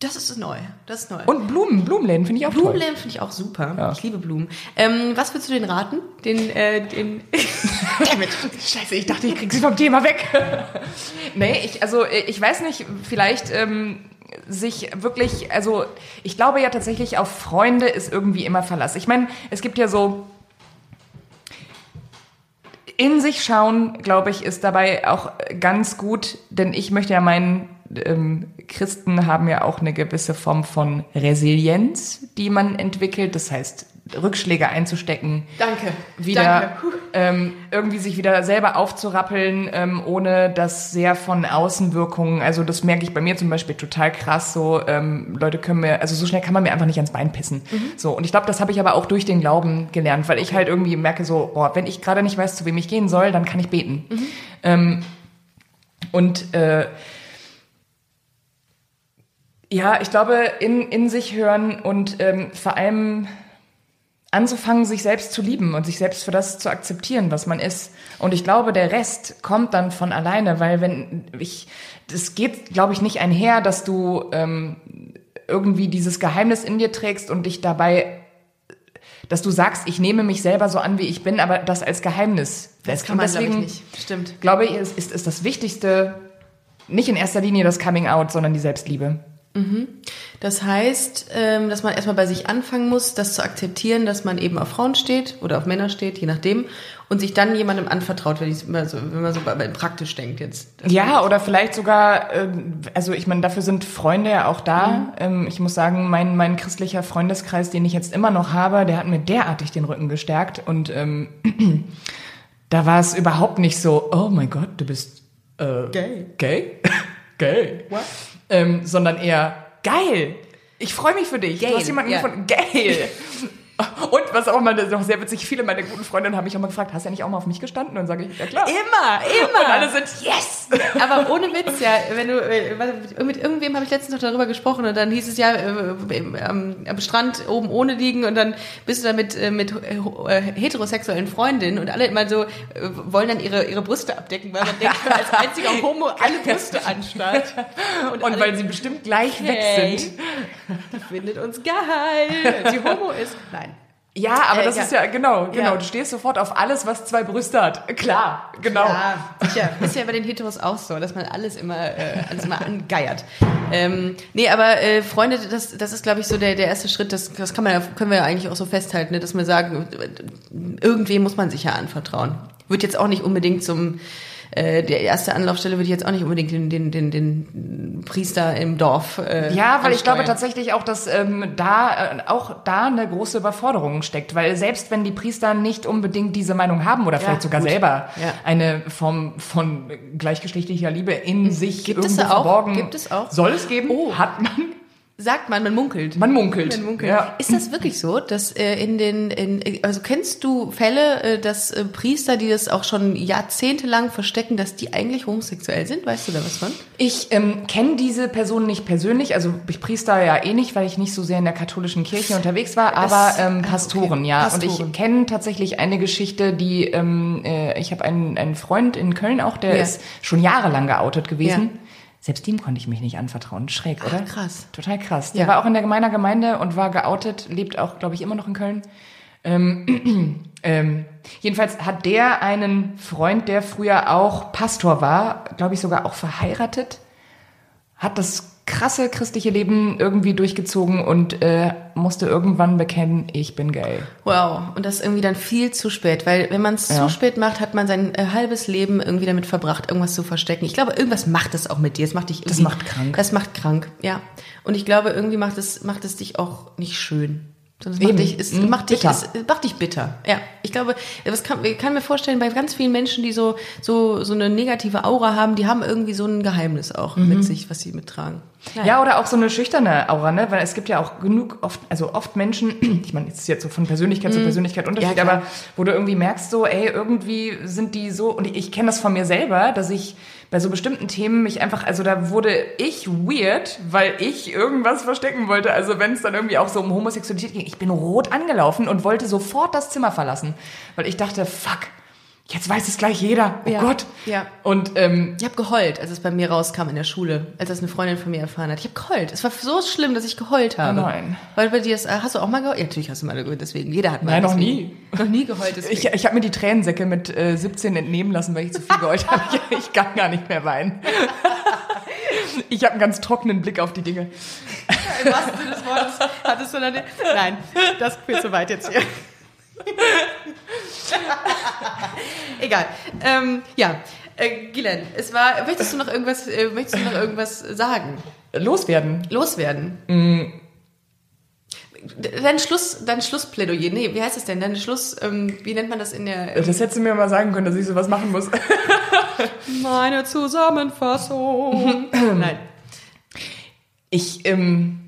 Das ist neu. Das ist neu. Und Blumen, Blumenläden finde ich auch toll. Blumenläden finde ich auch super. Ja. Ich liebe Blumen. Ähm, was würdest du den raten? Den, äh, den Damit. Scheiße, ich dachte, ich krieg sie vom Thema weg. nee, ich, also ich weiß nicht, vielleicht ähm, sich wirklich, also ich glaube ja tatsächlich, auf Freunde ist irgendwie immer Verlass. Ich meine, es gibt ja so in sich schauen, glaube ich, ist dabei auch ganz gut, denn ich möchte ja meinen, ähm, Christen haben ja auch eine gewisse Form von Resilienz, die man entwickelt. Das heißt, Rückschläge einzustecken, Danke. wieder Danke. Ähm, irgendwie sich wieder selber aufzurappeln, ähm, ohne das sehr von Außenwirkungen. Also das merke ich bei mir zum Beispiel total krass. So ähm, Leute können mir, also so schnell kann man mir einfach nicht ans Bein pissen. So und ich glaube, das habe ich aber auch durch den Glauben gelernt, weil ich halt irgendwie merke so, oh, wenn ich gerade nicht weiß, zu wem ich gehen soll, dann kann ich beten. Ähm, und äh, ja, ich glaube, in, in sich hören und ähm, vor allem anzufangen, sich selbst zu lieben und sich selbst für das zu akzeptieren, was man ist. Und ich glaube, der Rest kommt dann von alleine, weil wenn ich, das geht, glaube ich, nicht einher, dass du ähm, irgendwie dieses Geheimnis in dir trägst und dich dabei, dass du sagst, ich nehme mich selber so an, wie ich bin, aber das als Geheimnis Das kann Und man, ich, deswegen nicht. Stimmt. glaube ich, ist, ist, ist das Wichtigste nicht in erster Linie das Coming Out, sondern die Selbstliebe. Das heißt, ähm, dass man erstmal bei sich anfangen muss, das zu akzeptieren, dass man eben auf Frauen steht oder auf Männer steht, je nachdem, und sich dann jemandem anvertraut, wenn, so, wenn man so praktisch denkt jetzt. Ja, oder vielleicht sogar, ähm, also ich meine, dafür sind Freunde ja auch da. Ähm, ich muss sagen, mein, mein christlicher Freundeskreis, den ich jetzt immer noch habe, der hat mir derartig den Rücken gestärkt. Und ähm, da war es überhaupt nicht so, oh mein Gott, du bist äh, Gay. Gay? Gay? What? Ähm, sondern eher, geil, ich freue mich für dich. Du Geil, hast jemanden ja. gefunden, geil. Und was auch mal noch sehr witzig, viele meiner guten Freundinnen haben mich auch mal gefragt, hast du ja nicht auch mal auf mich gestanden? Und dann sage ich, ja klar. Immer, Und alle immer. sind, yes! Aber ohne Witz, ja, wenn du, äh, mit irgendwem habe ich letztens noch darüber gesprochen und dann hieß es ja, äh, am, Strand oben ohne liegen und dann bist du da mit, äh, mit heterosexuellen Freundinnen und alle immer so, wollen dann ihre, ihre Brüste abdecken, weil man denkt, als einziger Homo alle Brüste anstarrt. Und alle- weil sie bestimmt gleich Hey. weg sind. Die findet uns geil. Sie Homo ist. Nein. Ja, aber Äh, das ja. ist ja, genau, genau. Ja. Du stehst sofort auf alles, was zwei Brüste hat. Klar, genau. Ja, sicher. Ist ja bei den Heteros auch so, dass man alles immer, äh, alles immer angeiert. Ähm, nee, aber äh, Freunde, das, das ist, glaube ich, so der, der erste Schritt. Das, das kann man ja, können wir ja eigentlich auch so festhalten, ne, dass wir sagen, äh, irgendwem muss man sich ja anvertrauen. Wird jetzt auch nicht unbedingt zum äh, der erste Anlaufstelle würde ich jetzt auch nicht unbedingt den, den, den, den Priester im Dorf. Äh, Ja, weil ich glaube ansteuern. tatsächlich auch, dass ähm, da äh, auch da eine große Überforderung steckt, weil selbst wenn die Priester nicht unbedingt diese Meinung haben oder vielleicht sogar gut. selber Ja. eine Form von gleichgeschlechtlicher Liebe in sich Gibt es irgendwo da auch? verborgen, Gibt es auch? soll es geben, Oh. hat man, Sagt man, man munkelt. man munkelt. Man munkelt. Ja. Ist das wirklich so, dass äh, in den, in, also kennst du Fälle, äh, dass äh, Priester, die das auch schon jahrzehntelang verstecken, dass die eigentlich homosexuell sind? Weißt du da was von? Ich ähm, kenne diese Person nicht persönlich, also ich Priester ja eh nicht, weil ich nicht so sehr in der katholischen Kirche unterwegs war, aber ähm, Pastoren, okay. ja. Und Pastoren. ich kenne tatsächlich eine Geschichte, die, ähm, äh, ich habe einen, einen Freund in Köln auch, der Ja. ist schon jahrelang geoutet gewesen. Ja. Selbst ihm konnte ich mich nicht anvertrauen. Schräg, oder? krass. Total krass. Der Ja. war auch in der meiner Gemeinde und war geoutet, lebt auch, glaube ich, immer noch in Köln. Ähm, ähm, jedenfalls hat der einen Freund, der früher auch Pastor war, glaube ich sogar auch verheiratet, hat das krasse christliche Leben irgendwie durchgezogen und äh, musste irgendwann bekennen, ich bin gay. Wow, und das irgendwie dann viel zu spät, weil wenn man es Ja. zu spät macht, hat man sein äh, halbes Leben irgendwie damit verbracht, irgendwas zu verstecken. Ich glaube, irgendwas macht es auch mit dir. Es macht dich irgendwie, Das macht krank. Das macht krank, ja. Und ich glaube, irgendwie macht es macht es dich auch nicht schön. Eben. macht dich, es Mhm. macht dich, Bitter. es macht dich bitter. Ja, ich glaube, das kann, ich kann mir vorstellen, bei ganz vielen Menschen, die so so so eine negative Aura haben, die haben irgendwie so ein Geheimnis auch mit sich, was sie mittragen. Naja. Ja, oder auch so eine schüchterne Aura, ne? Weil es gibt ja auch genug oft, also oft Menschen, ich meine, es ist jetzt so von Persönlichkeit zu Persönlichkeit Unterschied, Ja, aber wo du irgendwie merkst, so, ey, irgendwie sind die so, und ich, ich kenne das von mir selber, dass ich bei so bestimmten Themen mich einfach, also da wurde ich weird, weil ich irgendwas verstecken wollte. Also wenn es dann irgendwie auch so um Homosexualität ging, ich bin rot angelaufen und wollte sofort das Zimmer verlassen, weil ich dachte, fuck, jetzt weiß es gleich jeder. Oh Ja. Gott. Ja. Und ähm, Ich habe geheult, als es bei mir rauskam in der Schule, als das eine Freundin von mir erfahren hat. Ich habe geheult. Es war so schlimm, dass ich geheult habe. Oh nein. Weil bei dir ist, äh, hast du auch mal geheult? Ja, natürlich hast du mal geheult, deswegen. Jeder hat mal. Nein, noch deswegen. nie. Noch nie geheult, deswegen. Ich, ich habe mir die Tränensäcke mit äh, 17 entnehmen lassen, weil ich zu viel geheult habe. Ich, ich kann gar nicht mehr weinen. Ich habe einen ganz trockenen Blick auf die Dinge. Im wahrsten Sinne des Wortes hattest du dann... Nein, das führt zu weit jetzt hier. Egal. Ähm, ja, äh, Gilen, es war... Möchtest du noch irgendwas, äh, möchtest du noch irgendwas sagen? Loswerden. Loswerden? Mm. Dein Schluss, dein Schlussplädoyer, nee, wie heißt es denn? Dein Schluss, ähm, wie nennt man das in der... Das hättest du mir mal sagen können, dass ich sowas machen muss. Meine Zusammenfassung. Nein. Ich, ähm,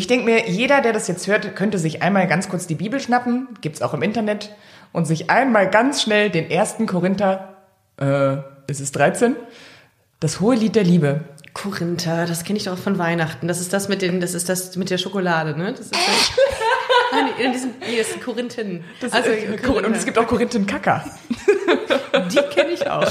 ich denke mir, jeder, der das jetzt hört, könnte sich einmal ganz kurz die Bibel schnappen, gibt's auch im Internet, und sich einmal ganz schnell den ersten Korinther, äh, ist es 13, das hohe Lied der Liebe. Korinther, das kenne ich doch von Weihnachten. Das ist das mit den, das ist das mit der Schokolade, ne? Das ist das. Nein, in diesem, nee, das sind Korinthen. also, äh, Kor- und es gibt auch Korinthenkacker. die kenne ich auch.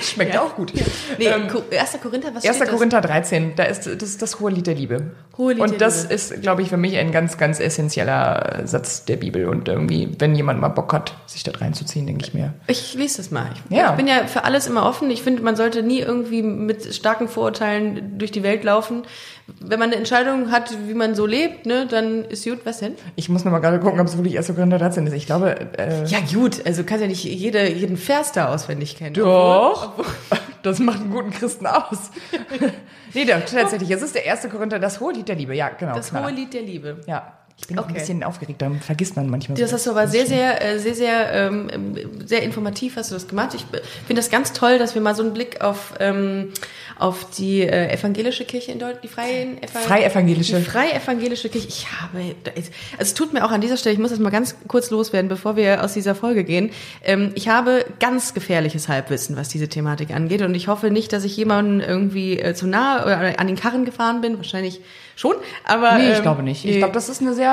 Schmeckt Ja. auch gut. Nee, Ko- erster Korinther, was 1. steht das? Korinther 13, da ist das, ist das hohe Lied der Liebe. Hohe Lied und das Liebe. ist, glaube ich, für mich ein ganz, ganz essentieller Satz der Bibel. Und irgendwie, wenn jemand mal Bock hat, sich da reinzuziehen, denke ich mir. Ich lese das mal. Ich, Ja. ich bin ja für alles immer offen. Ich finde, man sollte nie irgendwie mit starken Vorurteilen durch die Welt laufen. Wenn man eine Entscheidung hat, wie man so lebt, ne, dann ist gut. Was denn? Ich muss noch mal gerade gucken, ob es wirklich 1. Korinther 13 ist. Ich glaube, äh, Ja gut, also du kannst ja nicht jede, jeden Vers da auswendig kennen. doch. Das macht einen guten Christen aus. nee, doch, tatsächlich. Es ist der 1. Korinther, das hohe Lied der Liebe. Ja, genau. Das knaller. hohe Lied der Liebe. Ja. Ich bin auch ein Okay. bisschen aufgeregt, dann vergisst man manchmal. Das so. hast du aber sehr, sehr, äh, sehr, sehr, ähm, sehr informativ hast du das gemacht. Ich finde das ganz toll, dass wir mal so einen Blick auf, ähm, auf die äh, evangelische Kirche in Deutschland, die freien Eva Freievangelische. Die freie evangelische Kirche. Ich habe, also es tut mir auch an dieser Stelle, ich muss das mal ganz kurz loswerden, bevor wir aus dieser Folge gehen. Ähm, ich habe ganz gefährliches Halbwissen, was diese Thematik angeht, und ich hoffe nicht, dass ich jemanden irgendwie äh, zu nah oder an den Karren gefahren bin. Wahrscheinlich schon, aber Nee, ich ähm, glaube nicht. Ich glaube, das ist eine sehr.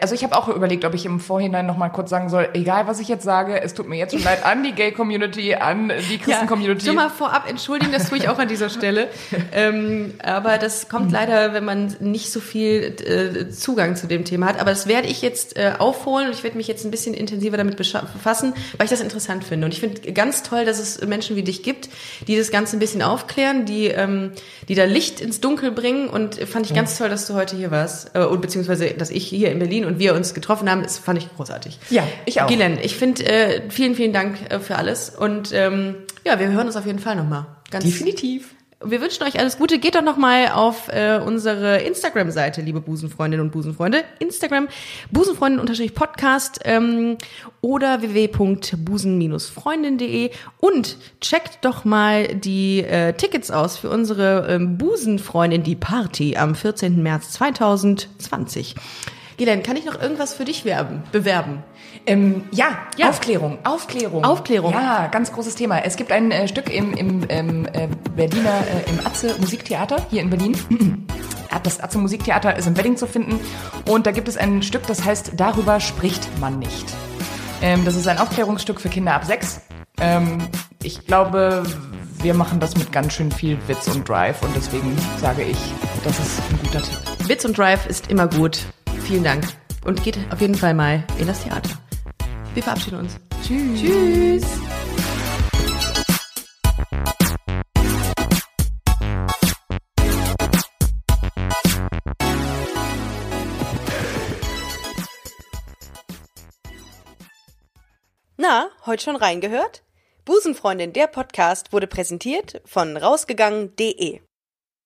Also ich habe auch überlegt, ob ich im Vorhinein noch mal kurz sagen soll, egal was ich jetzt sage, es tut mir jetzt schon leid an die Gay-Community, an die Christen-Community. Schon mal vorab entschuldigen, das tue ich auch an dieser Stelle. ähm, aber das kommt leider, wenn man nicht so viel äh, Zugang zu dem Thema hat. Aber das werde ich jetzt äh, aufholen und ich werde mich jetzt ein bisschen intensiver damit befassen, weil ich das interessant finde. Und ich finde ganz toll, dass es Menschen wie dich gibt, die das Ganze ein bisschen aufklären, die, ähm, die da Licht ins Dunkel bringen. Und fand ich ganz toll, dass du heute hier warst. Äh, und beziehungsweise, dass ich hier in Berlin und wir uns getroffen haben, das fand ich großartig. Ja, ich auch. Gilen, ich finde, äh, vielen, vielen Dank äh, für alles. Und ähm, ja, wir hören uns auf jeden Fall nochmal. Ganz Definitiv. Wir wünschen euch alles Gute. Geht doch noch mal auf äh, unsere Instagram-Seite, liebe Busenfreundinnen und Busenfreunde. Instagram busenfreundin-podcast ähm, oder www.busen-freundin.de und checkt doch mal die äh, Tickets aus für unsere ähm, Busenfreundin, die Party am 14. März 2020. Gilen, kann ich noch irgendwas für dich werben, bewerben? Ähm, ja, Ja. Aufklärung, Aufklärung. Aufklärung. Ja, ganz großes Thema. Es gibt ein äh, Stück im, im ähm, äh, Berliner, äh, im Atze Musiktheater hier in Berlin. Das Atze Musiktheater ist im Wedding zu finden. Und da gibt es ein Stück, das heißt Darüber spricht man nicht. Ähm, das ist ein Aufklärungsstück für Kinder ab sechs. Ähm, ich glaube, wir machen das mit ganz schön viel Witz und Drive. Und deswegen sage ich, das ist ein guter Tipp. Witz und Drive ist immer gut vielen Dank. Und geht auf jeden Fall mal in das Theater. Wir verabschieden uns. Tschüss. Tschüss. Na, heute schon reingehört? Busenfreundin, der Podcast wurde präsentiert von rausgegangen.de.